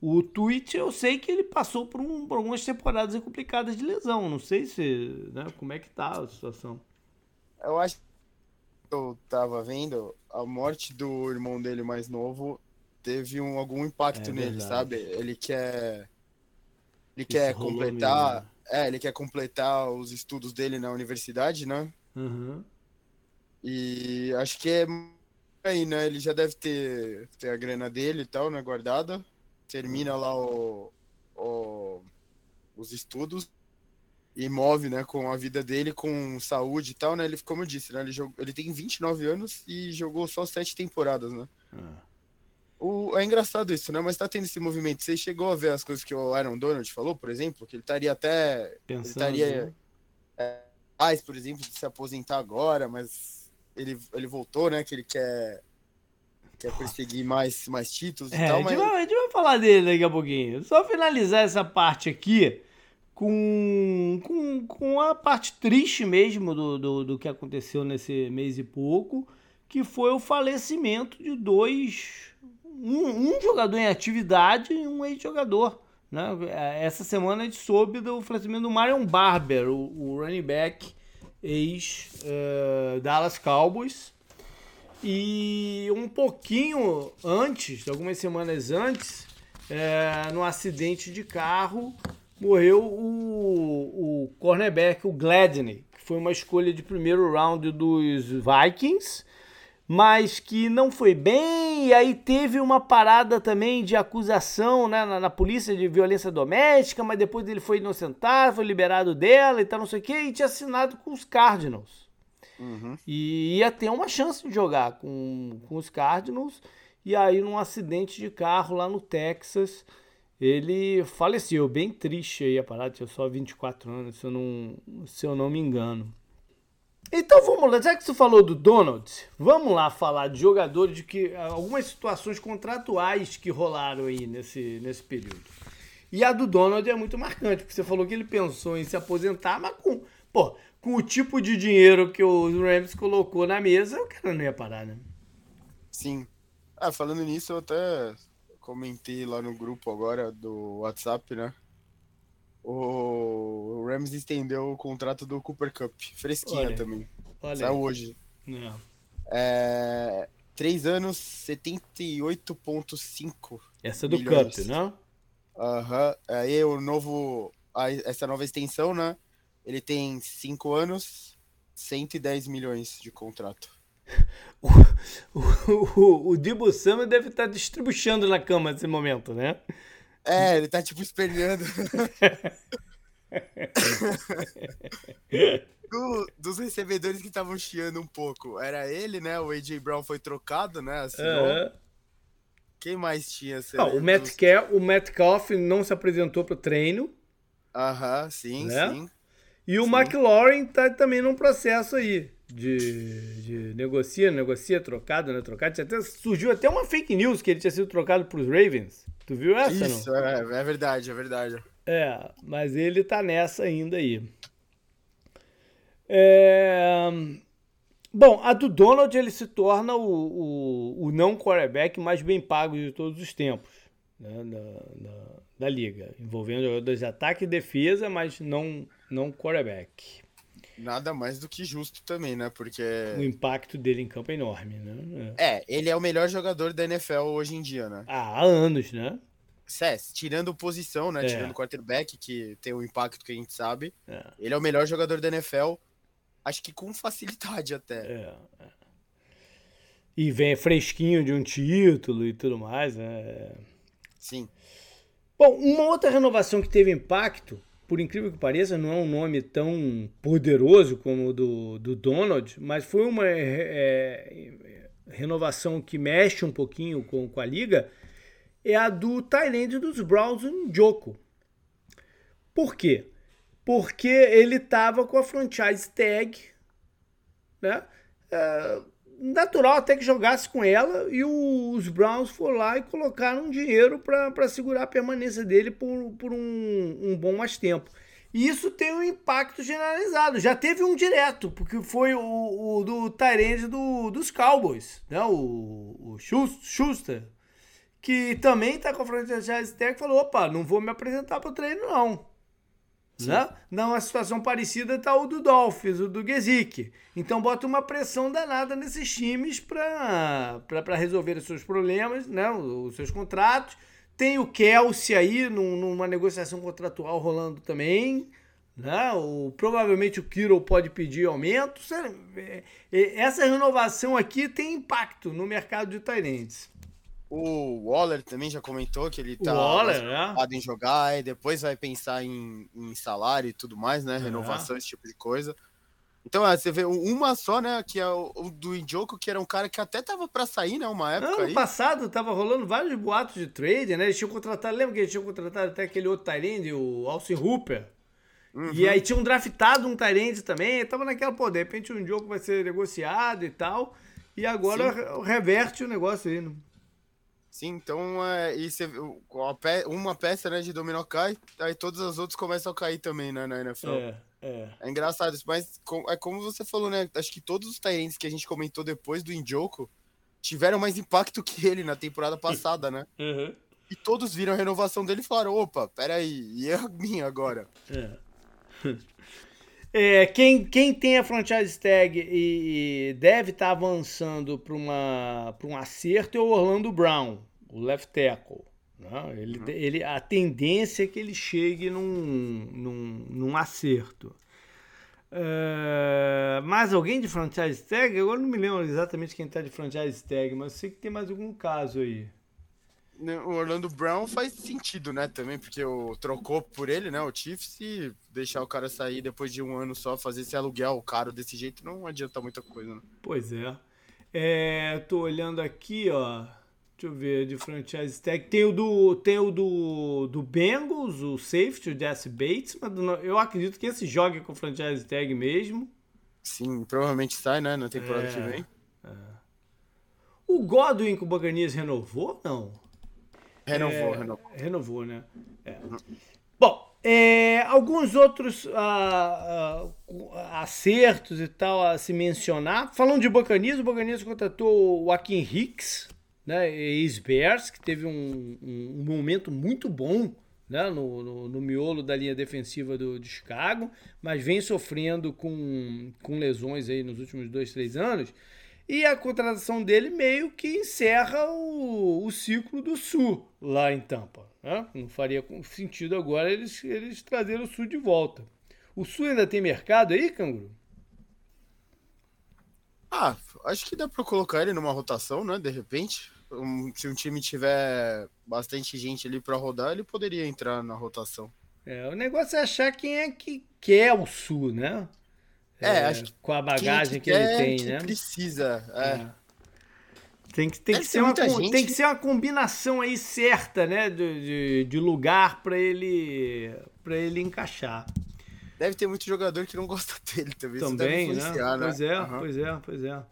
O tweet eu sei que ele passou por, um, por algumas temporadas complicadas de lesão. Não sei se. Né, como é que tá a situação. Eu acho que eu tava vendo, a morte do irmão dele mais novo teve um, algum impacto é nele, sabe? Ele quer. Ele Isso quer completar. Mesmo. Né? É, ele quer completar os estudos dele na universidade, né? Uhum. E acho que é aí, né? Ele já deve ter, ter a grana dele e tal, né? Guardada termina lá o, o, os estudos e move, né, com a vida dele, com saúde e tal, né? Ele, como eu disse, né, ele, jogou, ele tem 29 anos e jogou só sete temporadas, né? Ah. O, é engraçado isso, né? Mas tá tendo esse movimento. Você chegou a ver as coisas que o Aaron Donald falou, por exemplo? Que ele estaria até. Pensando, ele estaria. Né? É, por exemplo, de se aposentar agora, mas ele, ele voltou, né? Que ele quer quer perseguir mais, mais títulos é, e tal, mas... a, gente vai, a gente vai falar dele daqui a pouquinho. Só finalizar essa parte aqui com, com, com a parte triste mesmo do, do, do que aconteceu nesse mês e pouco, que foi o falecimento de dois... Um, um jogador em atividade e um ex-jogador. Né? Essa semana a gente soube do falecimento do Marion Barber, o, o running back ex-Dallas uh, Cowboys, e um pouquinho antes, algumas semanas antes, é, no acidente de carro, morreu o, o cornerback, o Gladney, que foi uma escolha de primeiro round dos Vikings, mas que não foi bem, e aí teve uma parada também de acusação né, na, na, polícia de violência doméstica, mas depois ele foi inocentado, foi liberado dela e tal, não sei o que, e tinha assinado com os Cardinals. Uhum. E ia ter uma chance de jogar com, com os Cardinals. E aí, num acidente de carro lá no Texas, ele faleceu. Bem triste aí a parada, tinha só 24 anos, se eu não, se eu não me engano. Então vamos lá, já que você falou do Donald, vamos lá falar de jogadores de que algumas situações contratuais que rolaram aí nesse, nesse período. E a do Donald é muito marcante, porque você falou que ele pensou em se aposentar, mas com, pô, com o tipo de dinheiro que o Rams colocou na mesa, o cara não ia parar, né? Sim. Ah, falando nisso, eu até comentei lá no grupo agora do WhatsApp, né? O Rams estendeu o contrato do Cooper Cup. Fresquinha olha, também. Olha Saiu hoje. Não. É, três anos, 78,5. Essa é do milhões. Cup, não? Aham. Uhum. Aí o novo. Essa nova extensão, né? Ele tem 5 anos, 110 milhões de contrato. [laughs] o, o, o, o Dibu Samuel deve estar tá distribuindo na cama nesse momento, né? É, ele tá tipo esperneando. [laughs] Do, dos recebedores que estavam chiando um pouco. Era ele, né? O AJ Brown foi trocado, né? Assinou. Quem mais tinha? Ah, o, Metcalf, o Metcalf não se apresentou para o treino. Aham, sim, né? sim. E o Sim. McLaurin tá também num processo aí de, de negocia, negocia, trocado, né? Trocado. Até, surgiu até uma fake news que ele tinha sido trocado pros Ravens. Tu viu essa, Isso, não? É, é verdade, é verdade. É, mas ele tá nessa ainda aí. É... Bom, a do Donald ele se torna o, o, o não quarterback mais bem pago de todos os tempos né, da, da, da, liga, envolvendo jogadores de ataque e defesa, mas não, não quarterback. Nada mais do que justo também, né? Porque. O impacto dele em campo é enorme, né? É, ele é o melhor jogador da NFL hoje em dia, né? Ah, há anos, né? É, tirando posição, né? É. Tirando quarterback, que tem o impacto que a gente sabe. É. Ele é o melhor jogador da NFL, acho que com facilidade até. É, é. E vem fresquinho de um título e tudo mais, né? Sim. Bom, uma outra renovação que teve impacto, por incrível que pareça, não é um nome tão poderoso como o do, do Donald, mas foi uma é, é, renovação que mexe um pouquinho com, com a liga, é a do Tyrande dos Browns, o Joko. Por quê? Porque ele estava com a franchise tag, né? É, natural até que jogasse com ela e os Browns foram lá e colocaram dinheiro para segurar a permanência dele por, por um, um bom mais tempo. E isso tem um impacto generalizado. Já teve um direto, porque foi o, o do Tyrande do, dos Cowboys, né? O, o Schuster, que também tá com a franchise tag, falou: opa, não vou me apresentar para o treino, não. Né? Não, uma situação parecida tá o do Dolphins, o do Gesick. Então bota uma pressão danada nesses times para resolver os seus problemas, né? os seus contratos tem o Kelsey aí num, numa negociação contratual rolando também. Né? O, provavelmente o Kiro pode pedir aumento. É, é, essa renovação aqui tem impacto no mercado de Tyrants. O Waller também já comentou que ele tá Waller, né? em jogar e depois vai pensar em, em salário e tudo mais, né? Renovação, esse tipo de coisa. Então, é, você vê uma só, né? Que é o, o do Indioco, que era um cara que até tava para sair, né? Uma época. Ano aí. passado tava rolando vários boatos de trade, né? Eles tinham contratado. Lembra que eles tinham contratado até aquele outro Tyrande, o Alcin Hooper? Uhum. E aí tinham draftado um Tyrande também. Tava naquela, pô, de repente um jogo vai ser negociado e tal. E agora Sim. reverte o negócio aí, né? Sim, então é, e você, uma peça né, de dominó cai, aí todas as outras começam a cair também né, na NFL. É. É. é engraçado isso, mas é como você falou, né? Acho que todos os Tyrants que a gente comentou depois do Injoko tiveram mais impacto que ele na temporada passada, né? [laughs] Uhum. E todos viram a renovação dele e falaram: opa, peraí, e é a minha agora? É. [laughs] É, quem, quem tem a franchise tag e, e deve estar tá avançando para um acerto é o Orlando Brown, o left tackle. Não, ele, uhum. ele, a tendência é que ele chegue num, num, num acerto. Uh, mais alguém de franchise tag? Agora não me lembro exatamente quem está de franchise tag, mas sei que tem mais algum caso aí. Né, o Orlando Brown faz sentido, né? Também, porque o, trocou por ele, né? O Chiefs, e deixar o cara sair depois de um ano só, fazer esse aluguel caro desse jeito, não adianta muita coisa, né? Pois é. é tô olhando aqui, ó. Deixa eu ver, de franchise tag. Tem o do, tem o do, do Bengals, o safety, o Jesse Bates, mas eu acredito que esse joga com franchise tag mesmo. Sim, provavelmente sai, né, na temporada é, que vem. É. O Godwin com o Buccaneers renovou, não? Renovou, é, renovou. Renovou, né? É. Uhum. Bom, é, alguns outros ah, ah, acertos e tal a se mencionar. Falando de Buccaneers, o Buccaneers contratou o Joaquim Hicks, né, ex-Bears, que teve um, um, um, momento muito bom né, no, no, no, miolo da linha defensiva do, de Chicago, mas vem sofrendo com, com lesões aí nos últimos dois, três anos. E a contratação dele meio que encerra o, o ciclo do Sul lá em Tampa. Né? Não faria sentido agora eles, eles trazerem o Sul de volta. O Sul ainda tem mercado aí, Canguru? Ah, acho que dá para colocar ele numa rotação, né? De repente um, se um time tiver bastante gente ali para rodar, ele poderia entrar na rotação. É, o negócio é achar quem é que quer o Sul, né? É, é acho que com a bagagem que, que ele tem, né? Precisa, é. é. Tem que, tem, que ser uma, gente... tem que ser uma combinação aí certa, né? De, de, de lugar para ele para ele encaixar. Deve ter muito jogador que não gosta [laughs] dele também. Também, né? né? Pois é, uhum. pois é, pois é.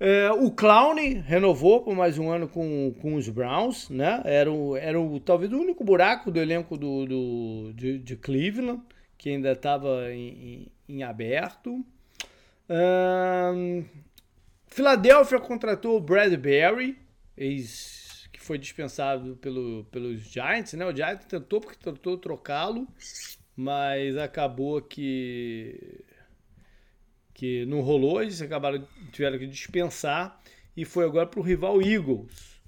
É, o Clown renovou por mais um ano com, com os Browns, né? Era, o, era o, talvez o único buraco do elenco do, do de, de, Cleveland, que ainda estava em, em, em, aberto. Um, Filadélfia contratou o Bradbury, ex, que foi dispensado pelo, pelos Giants, né? O Giants tentou porque tentou trocá-lo, mas acabou que que não rolou, eles acabaram, tiveram que dispensar e foi agora para o rival Eagles,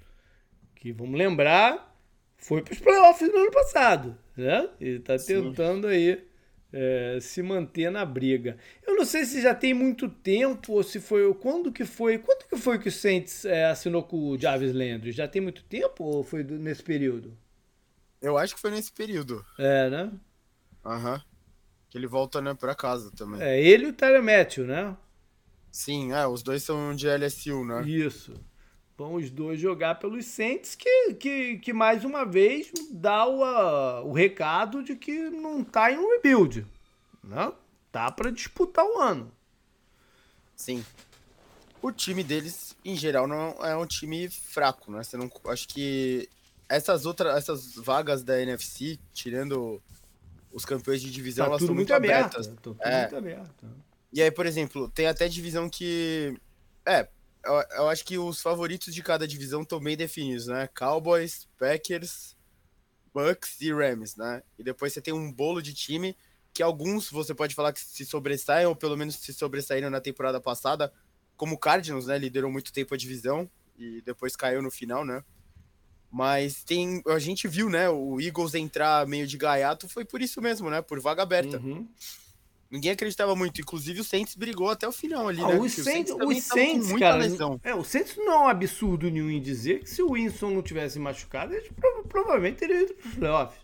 que vamos lembrar, foi para os playoffs no ano passado, né? Ele está tentando aí é, se manter na briga. Eu não sei se já tem muito tempo ou se foi quando que foi, quando que foi que o Saints é, assinou com o Jarvis Landry? Já tem muito tempo ou foi nesse período? Eu acho que foi nesse período. É, né? Aham. Uhum. Que ele volta, né, pra casa também. É, ele e o Tyler Matthew, né? Sim, é, os dois são de LSU, né? Isso. Vão os dois jogar pelos Saints, que, que, que mais uma vez dá o, a, o recado de que não tá em um rebuild. Né? Tá para disputar o ano. Sim. O time deles, em geral, não é um time fraco, né? Você não, acho que essas outras essas vagas da NFC, tirando os campeões de divisão tá elas estão muito, muito aberto. abertas. Tá tudo É. muito aberto. E aí, por exemplo, tem até divisão que. É, eu, eu acho que os favoritos de cada divisão estão bem definidos, né? Cowboys, Packers, Bucks e Rams, né? E depois você tem um bolo de time que alguns você pode falar que se sobressaem, ou pelo menos se sobressaíram na temporada passada, como o Cardinals, né? Liderou muito tempo a divisão e depois caiu no final, né? Mas tem. A gente viu, né? O Eagles entrar meio de gaiato foi por isso mesmo, né? Por vaga aberta. Uhum. Ninguém acreditava muito. Inclusive o Saints brigou até o final ali, Ah, né? os Saints, os tava com Saints, muita cara, lesão. é, o Saints não é um absurdo nenhum em dizer que se o Winston não tivesse machucado, eles prova- provavelmente teriam ido para os playoffs.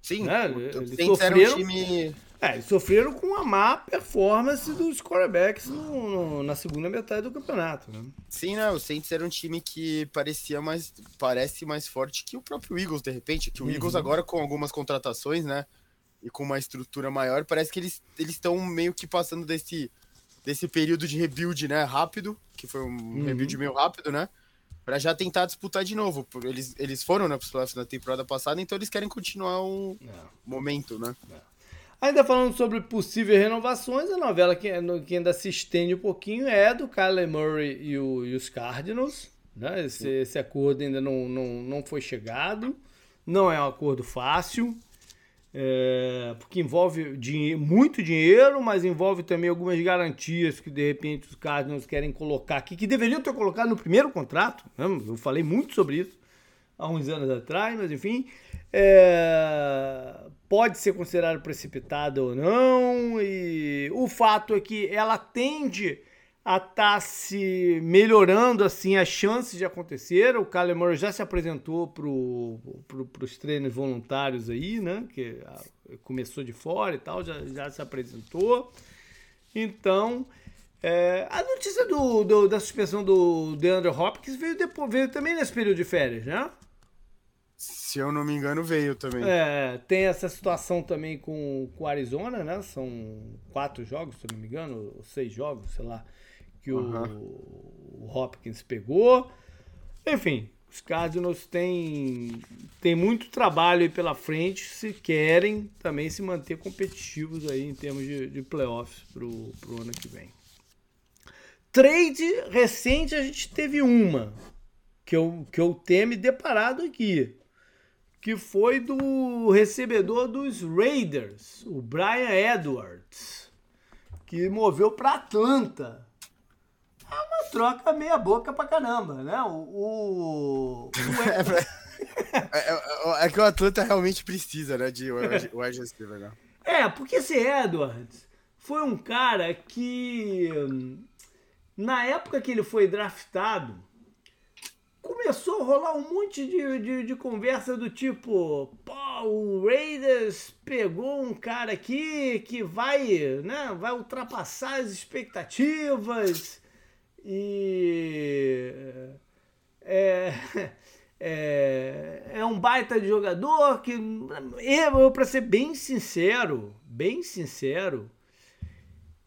Sim, né? o, o Eles Saints era um sofreram- time. É, eles sofreram com a má performance dos quarterbacks no- no- na segunda metade do campeonato. Né? Sim, né? O Saints era um time que parecia mais. Parece mais forte que o próprio Eagles, de repente. Que o Uhum. Eagles agora, com algumas contratações, né? E com uma estrutura maior, parece que eles estão meio que passando desse, desse período de rebuild, né? Rápido, que foi um Uhum. rebuild meio rápido, né? Pra já tentar disputar de novo. Eles, eles foram, né, pros playoffs na temporada passada, então eles querem continuar o momento, né? Ainda falando sobre possíveis renovações, a novela que, que ainda se estende um pouquinho é a do Kyler Murray e, o- e os Cardinals. Né? Esse, esse acordo ainda não, não, não foi chegado. Não é um acordo fácil. É, porque envolve dinhe- muito dinheiro, mas envolve também algumas garantias que de repente os Cardinals querem colocar aqui, que deveriam ter colocado no primeiro contrato. né? Eu falei muito sobre isso há uns anos atrás, mas enfim. é, pode ser considerado precipitada ou não. E o fato é que ela tende a estar se melhorando assim as chances de acontecer. O Kyler Murray já se apresentou para pro, os treinos voluntários aí, né? Que ah, começou de fora e tal, já, já se apresentou. Então, é, a notícia do, do- da suspensão do DeAndre Hopkins veio, depois, veio também nesse período de férias, né? Se eu não me engano, veio também. É, tem essa situação também com o Arizona, né? São quatro jogos, se eu não me engano, ou seis jogos, sei lá, que o, o Hopkins pegou. Enfim, os Cardinals têm, têm muito trabalho aí pela frente se querem também se manter competitivos aí em termos de, de playoffs pro, pro ano que vem. Trade recente a gente teve uma que eu, que eu tenho me deparado aqui que foi do recebedor dos Raiders, o Brian Edwards, que moveu para Atlanta. É uma troca meia boca pra caramba, né? O, o, o- [laughs] [laughs] É, é- é que o Atlanta realmente precisa, né? De wide wide receiver, né? É, porque esse Edwards foi um cara que, hum, na época que ele foi draftado, começou a rolar um monte de, de, de conversa do tipo: pô, o Raiders pegou um cara aqui que vai, né, vai ultrapassar as expectativas e. É, é, é um baita de jogador que eu, para ser bem sincero, bem sincero,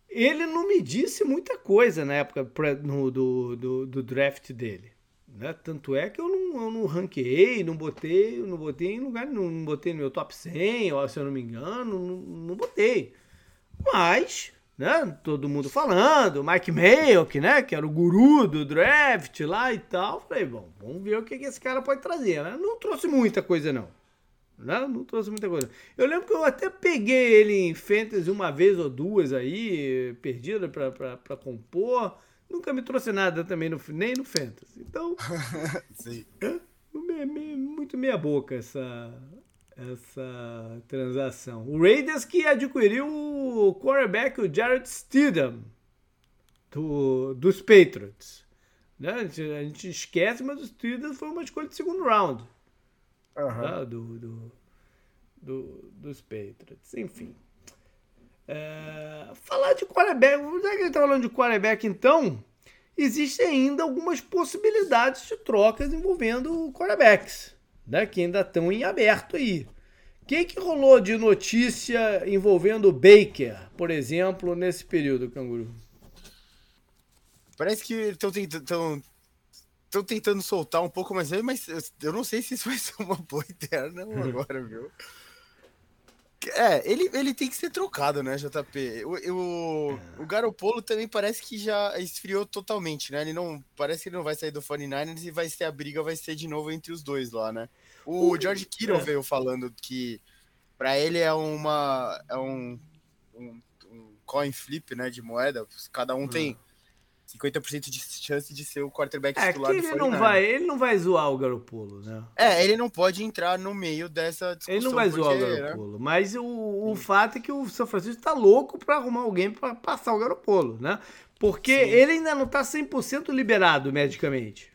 ele não me disse muita coisa na época pra- no- do, do, do draft dele. Né? Tanto é que eu não, eu não ranqueei, não botei, não botei em lugar, não, botei no meu top 100, ó, se eu não me engano, não, não botei. Mas, né, todo mundo falando, Mike Mayock, né, que era o guru do draft lá e tal, falei, bom, vamos ver o que, que esse cara pode trazer, né? Não trouxe muita coisa não. Né? Não trouxe muita coisa. Eu lembro que eu até peguei ele em Fantasy uma vez ou duas aí, perdida pra compor. Nunca me trouxe nada também, no, nem no Fantasy. Então, [laughs] Sim. muito meia boca essa, essa transação. O Raiders que adquiriu o quarterback, o Jared Stidham, do, dos Patriots. Né? A, gente, a gente esquece, mas o Stidham foi uma escolha de segundo round tá? do, do, do- dos Patriots. Enfim. É, falar de quarterback, já que a gente tá falando de quarterback, então, existem ainda algumas possibilidades de trocas envolvendo quarterbacks, né? Que ainda estão em aberto aí. O que, que rolou de notícia envolvendo o Baker, por exemplo, nesse período, Canguru? Parece que estão tentando. Estão tentando soltar um pouco mais, mas eu não sei se isso vai ser uma boa [laughs] interna ou [laughs] agora, viu? É, ele, ele tem que ser trocado, né, JP? O, o, o Garopolo também parece que já esfriou totalmente, né? Ele não. Parece que ele não vai sair do 49ers e vai ser a briga, vai ser de novo entre os dois lá, né? O, o George Kittle é. veio falando que para ele é uma. É um, um, um, coin flip, né? De moeda. Cada um tem hum. 50% de chance de ser o quarterback é, titular que ele não vai Ele não vai zoar o Garopolo, né? É, ele não pode entrar no meio dessa discussão. Ele não vai zoar o Garopolo. Né? Mas o, o fato é que o São Francisco tá louco para arrumar alguém para passar o Garopolo, né? Porque Sim. ele ainda não tá 100% liberado medicamente.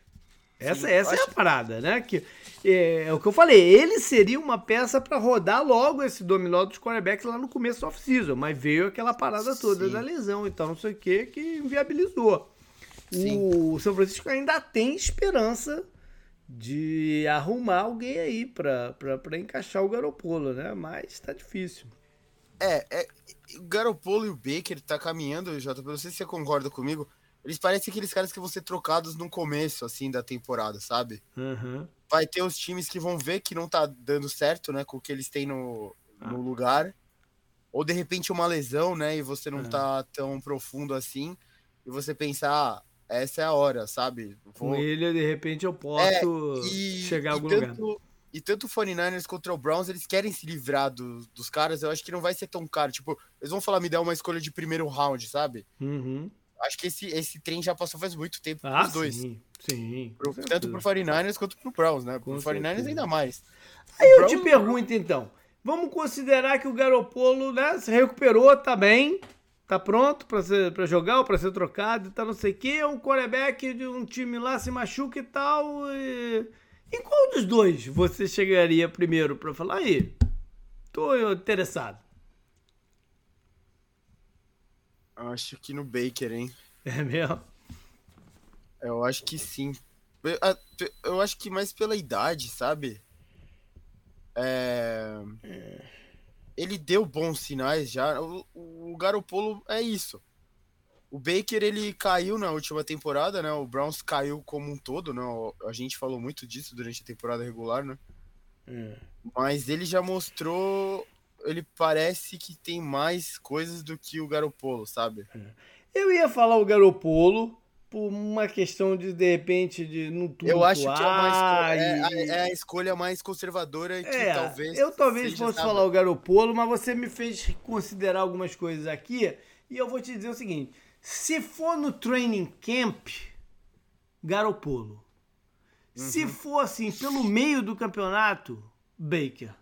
Essa, Sim, essa é a parada, né? Que, é, é, o que eu falei, ele seria uma peça para rodar logo esse dominó dos quarterbacks lá no começo do off-season, mas veio aquela parada toda Sim. da lesão e tal, não sei o que, que inviabilizou. Sim. O São Francisco ainda tem esperança de arrumar alguém aí para encaixar o Garopolo, né? Mas tá difícil. É, é, o Garopolo e o Baker tá caminhando, Jota, não sei se você concorda comigo, eles parecem aqueles caras que vão ser trocados no começo, assim, da temporada, sabe? Uhum. Vai ter os times que vão ver que não tá dando certo, né, com o que eles têm no, no ah. lugar. Ou, de repente, uma lesão, né, e você não uhum. tá tão profundo assim. E você pensar, ah, essa é a hora, sabe? Vou... Com ele, de repente, eu posso é, e, chegar a algum tanto, lugar. E tanto o 49ers contra o Browns, eles querem se livrar do, dos caras. Eu acho que não vai ser tão caro. Tipo, eles vão falar, me dá uma escolha de primeiro round, sabe? Uhum acho que esse, esse trem já passou faz muito tempo ah, os dois. Sim, sim. Pro, tanto pro 49ers quanto pro Browns, né? Com pro 49ers ainda mais. Aí eu Browns... te pergunto então. Vamos considerar que o Garopolo né, se recuperou, tá bem, tá pronto para jogar ou para ser trocado e tal, não sei o quê. Um quarterback de um time lá se machuca e tal. E... Em qual dos dois você chegaria primeiro para falar aí? Tô interessado. Acho que no Baker, hein? É mesmo? Eu acho que sim. Eu, eu acho que mais pela idade, sabe? É... é. Ele deu bons sinais já. O, o Garopolo é isso. O Baker ele caiu na última temporada, né? O Browns caiu como um todo, né? A gente falou muito disso durante a temporada regular, né? É. Mas ele já mostrou ele parece que tem mais coisas do que o Garopolo, sabe? Eu ia falar o Garopolo por uma questão de, de repente, de não tudo. Eu acho que é, uma é, é, a escolha mais conservadora que é, talvez. Eu talvez fosse falar o Garopolo, mas você me fez considerar algumas coisas aqui. E eu vou te dizer o seguinte: se for no training camp, Garopolo. Uhum. Se for assim, pelo meio do campeonato, Baker.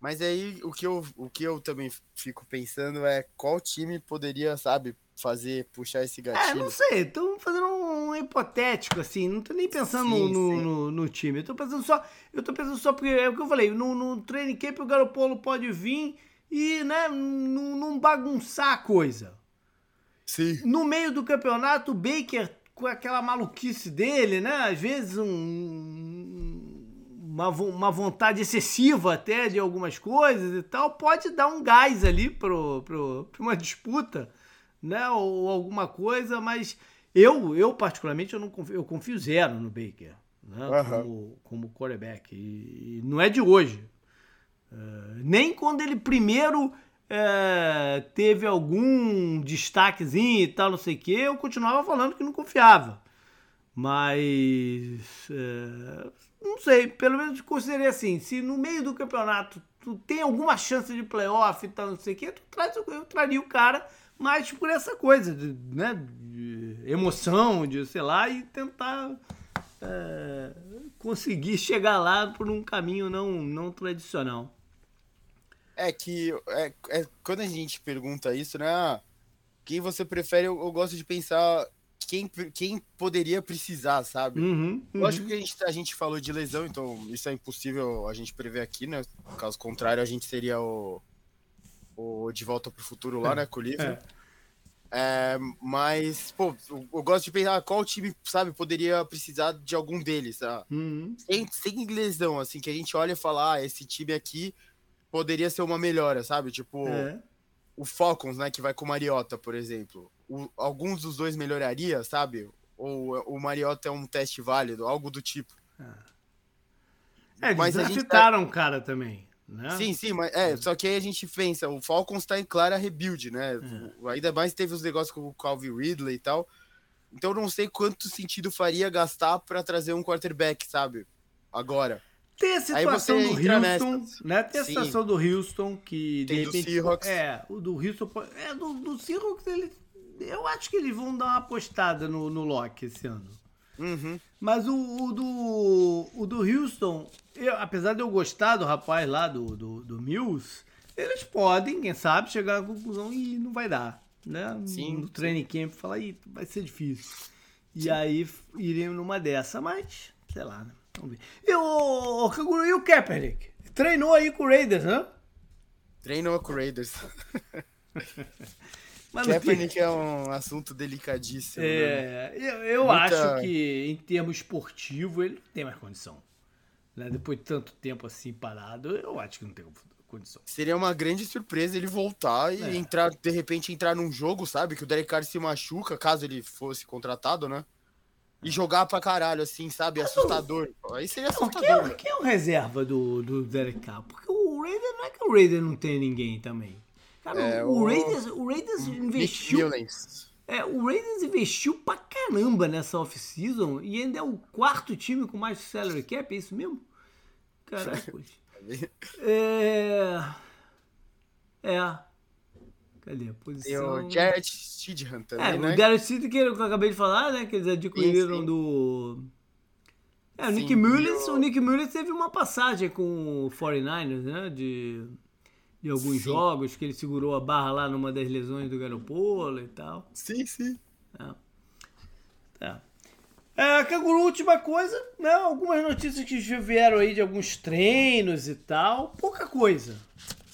Mas aí o que, eu, o que eu também fico pensando é qual time poderia, sabe, fazer, puxar esse gatilho. É, não sei, tô fazendo um hipotético, assim, não tô nem pensando sim, no, sim. No, no, time. Eu tô pensando só. Eu tô pensando só porque é o que eu falei, no, no training camp o Garopolo pode vir e, né, não, não bagunçar a coisa. Sim. No meio do campeonato, o Baker, com aquela maluquice dele, né? Às vezes um uma, uma vontade excessiva até de algumas coisas e tal, pode dar um gás ali para uma disputa, né? Ou alguma coisa, mas eu, eu particularmente, eu, não confio, eu confio zero no Baker, né? Uhum. Como, como quarterback. E, e, não é de hoje. Uh, nem quando ele primeiro é, teve algum destaquezinho e tal, não sei o que, eu continuava falando que não confiava. Mas é, não sei, pelo menos considerei assim, se no meio do campeonato tu tem alguma chance de playoff e tal, não sei o que, tu traz, eu traria o cara mais por essa coisa, de, né, de emoção, de sei lá, e tentar é, conseguir chegar lá por um caminho não, não tradicional. É que é, é, quando a gente pergunta isso, né? Ah, quem você prefere? Eu, eu, gosto de pensar quem, quem poderia precisar, sabe? Uhum, uhum. Lógico que a gente, a gente falou de lesão, então isso é impossível a gente prever aqui, né? Caso contrário, a gente seria o, o De Volta pro Futuro lá, é, né? Com o livro. É. É, mas, pô, eu, gosto de pensar qual time, sabe, poderia precisar de algum deles, tá? Uhum. Sem, sem lesão, assim, que a gente olha e fala, ah, esse time aqui poderia ser uma melhora, sabe? Tipo, é. o Falcons, né, que vai com o Mariota, por exemplo o, alguns dos dois melhoraria, sabe? Ou o Mariota é um teste válido, algo do tipo. É, é eles Mas draftaram tá... um cara também. Né? Sim, sim, mas é, só que aí a gente pensa, o Falcons tá em clara rebuild, né? É. Ainda mais teve os negócios com o Calvin Ridley e tal. Então eu não sei quanto sentido faria gastar pra trazer um quarterback, sabe? Agora. Tem a situação do Houston, nessas. né? Tem a Sim. situação do Houston que de Tem do repente Seahawks. é, o do Houston é do, do Seahawks ele eu acho que eles vão dar uma apostada no, no Locke esse ano. Uhum. Mas o, o do o do Houston, eu- apesar de eu gostar do rapaz lá do, do, do Mills, eles podem, quem sabe, chegar à conclusão e não vai dar, né? Sim, no sim. training camp falar, vai ser difícil. E aí f- iriam numa dessa, mas sei lá, né? Vamos ver. E o, o Canguru e o Kaepernick? Treinou aí com o Raiders, né? Treinou com o Raiders. [laughs] Mas no que- Kaepernick é um assunto delicadíssimo. né? É, eu, eu Muita- acho que em termos esportivo ele não tem mais condição. Né? Depois de tanto tempo assim parado, eu acho que não tem condição. Seria uma grande surpresa ele voltar e É. entrar, de repente, entrar num jogo, sabe? Que o Derek Carr se machuca, caso ele fosse contratado, né? E jogar pra caralho, assim, sabe? Assustador. Aí seria Não, quem, assustador. é, né? quem é o reserva do, do Derek Carr? Porque o Raiders não é que o Raiders não tem ninguém também. Cara, É, o, o- Raiders, o Raiders investiu. É, o Raiders investiu pra caramba nessa off-season e ainda é o quarto time com mais salary cap, é isso mesmo? Caraca. [laughs] é. É. Cadê a Tem posição? o Jared Stidham também, É, né? o Derek City que eu acabei de falar, né? Que eles adquiriram Sim, sim. do. É, o Nick Mullins, e o- o Nick Mullins teve uma passagem com o 49ers, né? De, de alguns Sim. jogos que ele segurou a barra lá numa das lesões do Garoppolo e tal. Sim, sim. Tá. É, Canguru, última coisa, né? Algumas notícias que vieram aí de alguns treinos e tal. Pouca coisa.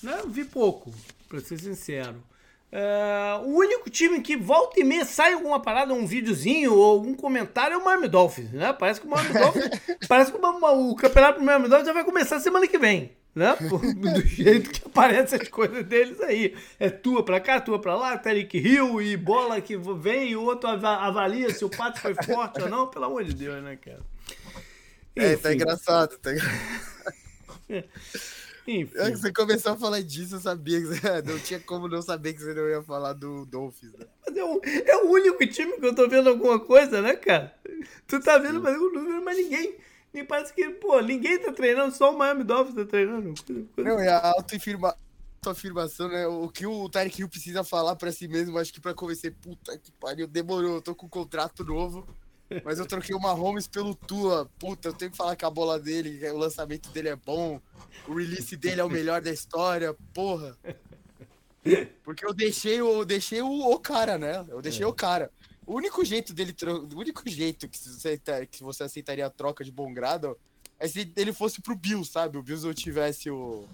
Né? Vi pouco, pra ser sincero. É, o único time que volta e meia sai alguma parada, um videozinho ou algum comentário é o Miami Dolphins, né? Parece que o Miami [laughs] Dolphins. parece que o, o campeonato do Miami Dolphins já vai começar semana que vem. Né? [laughs] Do jeito que aparecem as coisas deles aí. É tua pra cá, tua pra lá, Tarek Hill e bola que vem e o outro ava- avalia se o pato foi forte ou não. Pelo amor de Deus, né, cara? É, tá Enfim, engraçado. Tá... [laughs] enfim. Antes que você começou a falar disso, eu sabia que você... [laughs] não tinha como não saber que você não ia falar do Dolphins, né? Mas é o, é o único time que eu tô vendo alguma coisa, né, cara? Tu tá vendo, mas eu não vejo mais ninguém. Nem parece que, pô, ninguém tá treinando, só o Miami Dolphins tá treinando. Não, é a autoafirma... autoafirmação, né? O que o Tarek Hill precisa falar pra si mesmo, acho que pra convencer, puta que pariu, demorou, eu tô com um contrato novo, mas eu troquei uma Holmes pelo Tua, puta, eu tenho que falar que a bola dele, o lançamento dele é bom, o release dele é o melhor da história, porra. Porque eu deixei o, eu deixei o, o cara, né? Eu deixei o cara. O único jeito dele, o único jeito que você, que você aceitaria a troca de bom grado é se ele fosse pro Bills, sabe? O Bills não tivesse o.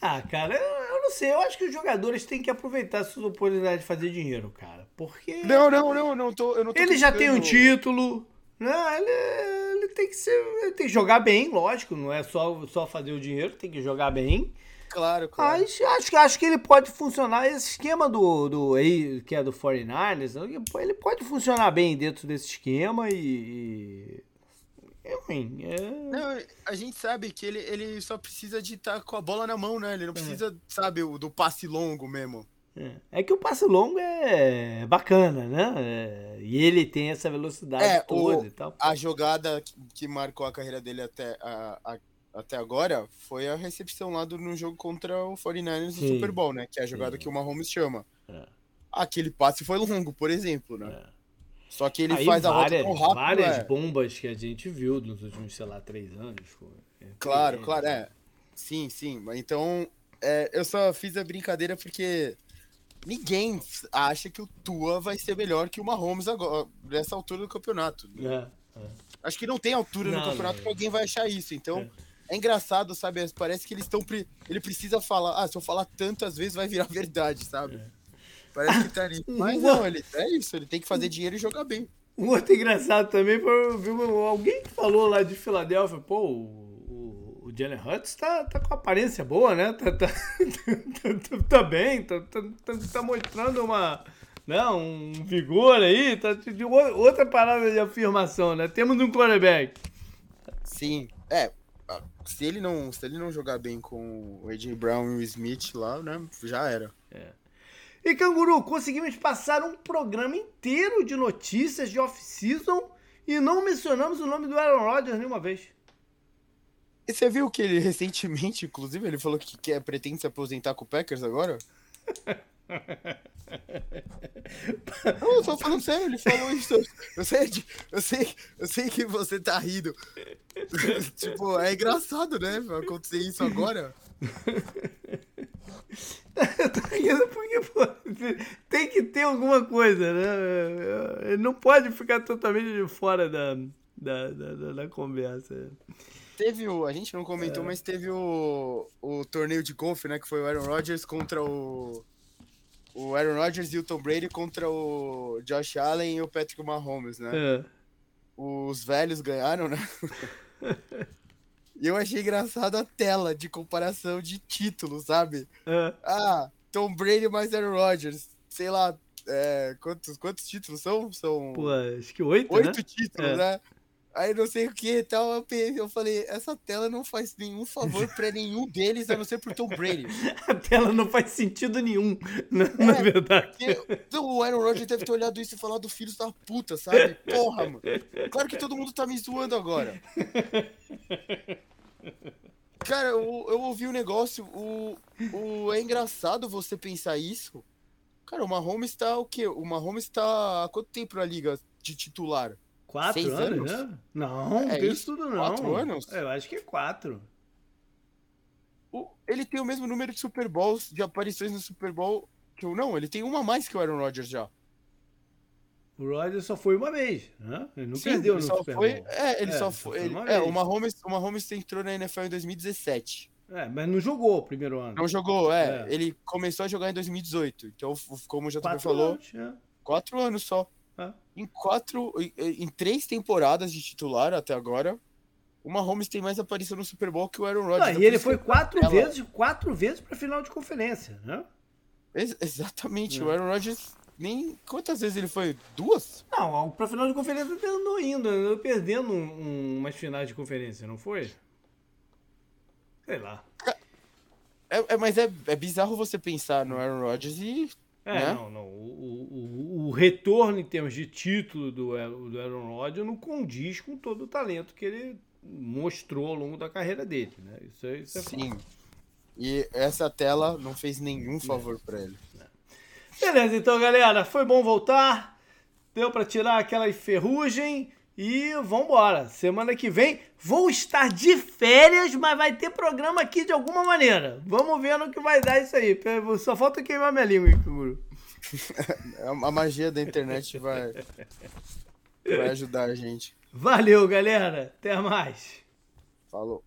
Ah, cara, eu, eu não sei. Eu acho que os jogadores têm que aproveitar essas oportunidades de fazer dinheiro, cara. Porque Não, não, não, não tô, eu não tô ele já tem um título, né? Ele, ele tem que ser. Ele tem que jogar bem, lógico. Não é só, só fazer o dinheiro, tem que jogar bem. Claro, claro. Mas acho, que- acho que ele pode funcionar. Esse esquema do, do aí, que é do 49ers, ele pode funcionar bem dentro desse esquema e. e- É ruim. É... Não, a gente sabe que ele, ele só precisa de estar com a bola na mão, né? Ele não precisa, sabe, o do passe longo mesmo. É. É que o passe longo é bacana, né? É, E ele tem essa velocidade É, toda o- e tal. A jogada que, que marcou a carreira dele até, a- a- até agora foi a recepção lá do, no jogo contra o 49ers Sim. no Super Bowl, né? Que é a jogada Sim. que o Mahomes chama. É. Aquele passe foi longo, por exemplo, né? É. Só que ele Aí faz a várias, tão rápido, várias é. bombas que a gente viu nos últimos, sei lá, três anos. pô. É, Claro, claro, é. Sim, sim. Mas então, é, eu só fiz a brincadeira porque ninguém acha que o Tua vai ser melhor que o Mahomes agora, nessa altura do campeonato. É, Acho que não tem altura Não, no campeonato não. que alguém vai achar isso. Então, é, engraçado, sabe? Parece que eles estão. Pre... Ele precisa falar. Ah, se eu falar tantas vezes vai virar [laughs] verdade, sabe? Parece que tá ali. [laughs] Mas não, ele é isso, ele tem que fazer dinheiro e jogar bem. Um outro engraçado também foi eu vi uma- alguém que falou lá de Filadélfia, pô, o, o, o Jalen Hurts tá, tá com aparência boa, né? Tá, tá, [laughs] tá, tá bem, tá, tá, tá, tá mostrando uma, né, um vigor aí, tá de outra parada de afirmação, né? Temos um quarterback. Sim. É, se ele não, se ele não jogar bem com o AJ Brown e o Smith lá, né, já era. É. E Canguru, conseguimos passar um programa inteiro de notícias de off-season e não mencionamos o nome do Aaron Rodgers nenhuma vez. E você viu que ele recentemente, inclusive, ele falou que quer, pretende se aposentar com o Packers agora? [laughs] Não, eu tô falando sério, ele falou isso. Eu sei, eu sei, eu sei que você tá rindo. [laughs] tipo, é engraçado, né? Acontecer isso agora. eu tô rindo porque pô, tem que ter alguma coisa, né? Ele não pode ficar totalmente de fora da, da, da, da conversa. Teve o. A gente não comentou, é. mas teve o, o torneio de golfe, né? Que foi o Aaron Rodgers contra o o Aaron Rodgers e o Tom Brady contra o Josh Allen e o Patrick Mahomes, né? É. Os velhos ganharam, né? [laughs] e eu achei engraçado a tela de comparação de títulos, sabe? É. Ah, Tom Brady mais Aaron Rodgers. Sei lá, é, quantos, quantos títulos são? São. Pô, acho que oito. Oito né? títulos, é. né? Aí não sei o que e tal. Eu falei, essa tela não faz nenhum favor pra nenhum deles, a não ser pro Tom Brady. [laughs] a tela não faz sentido nenhum, [laughs] na, é, na verdade. Porque, o Aaron Rodgers deve ter olhado isso e falado filhos da puta, sabe? Porra, mano. Claro que todo mundo tá me zoando agora. Cara, eu, eu ouvi um negócio, o, o, é engraçado você pensar isso. Cara, o Mahomes tá o quê? O Mahomes tá há quanto tempo na liga de titular? Quatro Seis anos, anos, né? Não, é isso, isso tudo não. Quatro anos? Eu acho que é quatro. O, ele tem o mesmo número de Super Bowls, de aparições no Super Bowl que eu não. Ele tem uma a mais que o Aaron Rodgers já. O Rodgers só foi uma vez, né? Ele não Sim, perdeu ele no Super foi, Bowl. É, ele é, só foi. Ele, é, o Mahomes, o Mahomes entrou na NFL em 2017. É, mas não jogou o primeiro ano. Não jogou, é. é. Ele começou a jogar em 2018. Então, como o JP falou, anos, é. quatro anos só. É. Em quatro, em, três temporadas de titular até agora, o Mahomes tem mais aparição no Super Bowl que o Aaron Rodgers. Não, e ele foi quatro ela... vezes, quatro vezes para final de conferência, né? Ex exatamente, é. o Aaron Rodgers nem quantas vezes ele foi? Duas? Não, para final de conferência ele andou indo, andou perdendo um, um, umas finais de conferência, não foi? Sei lá. É, é mas é, é bizarro você pensar no Aaron Rodgers e é, né? não, não. O, o, o, retorno em termos de título do, do Aaron Rodgers não condiz com todo o talento que ele mostrou ao longo da carreira dele, né? Isso, é, isso é Sim. E essa tela não fez nenhum favor para ele. Beleza, então, galera, foi bom voltar. Deu para tirar aquela ferrugem. E vambora. Semana que vem vou estar de férias, mas vai ter programa aqui de alguma maneira. Vamos ver no que vai dar isso aí. Só falta queimar minha língua, Guru. [laughs] a magia da internet vai, vai ajudar a gente. Valeu, galera. Até mais. Falou.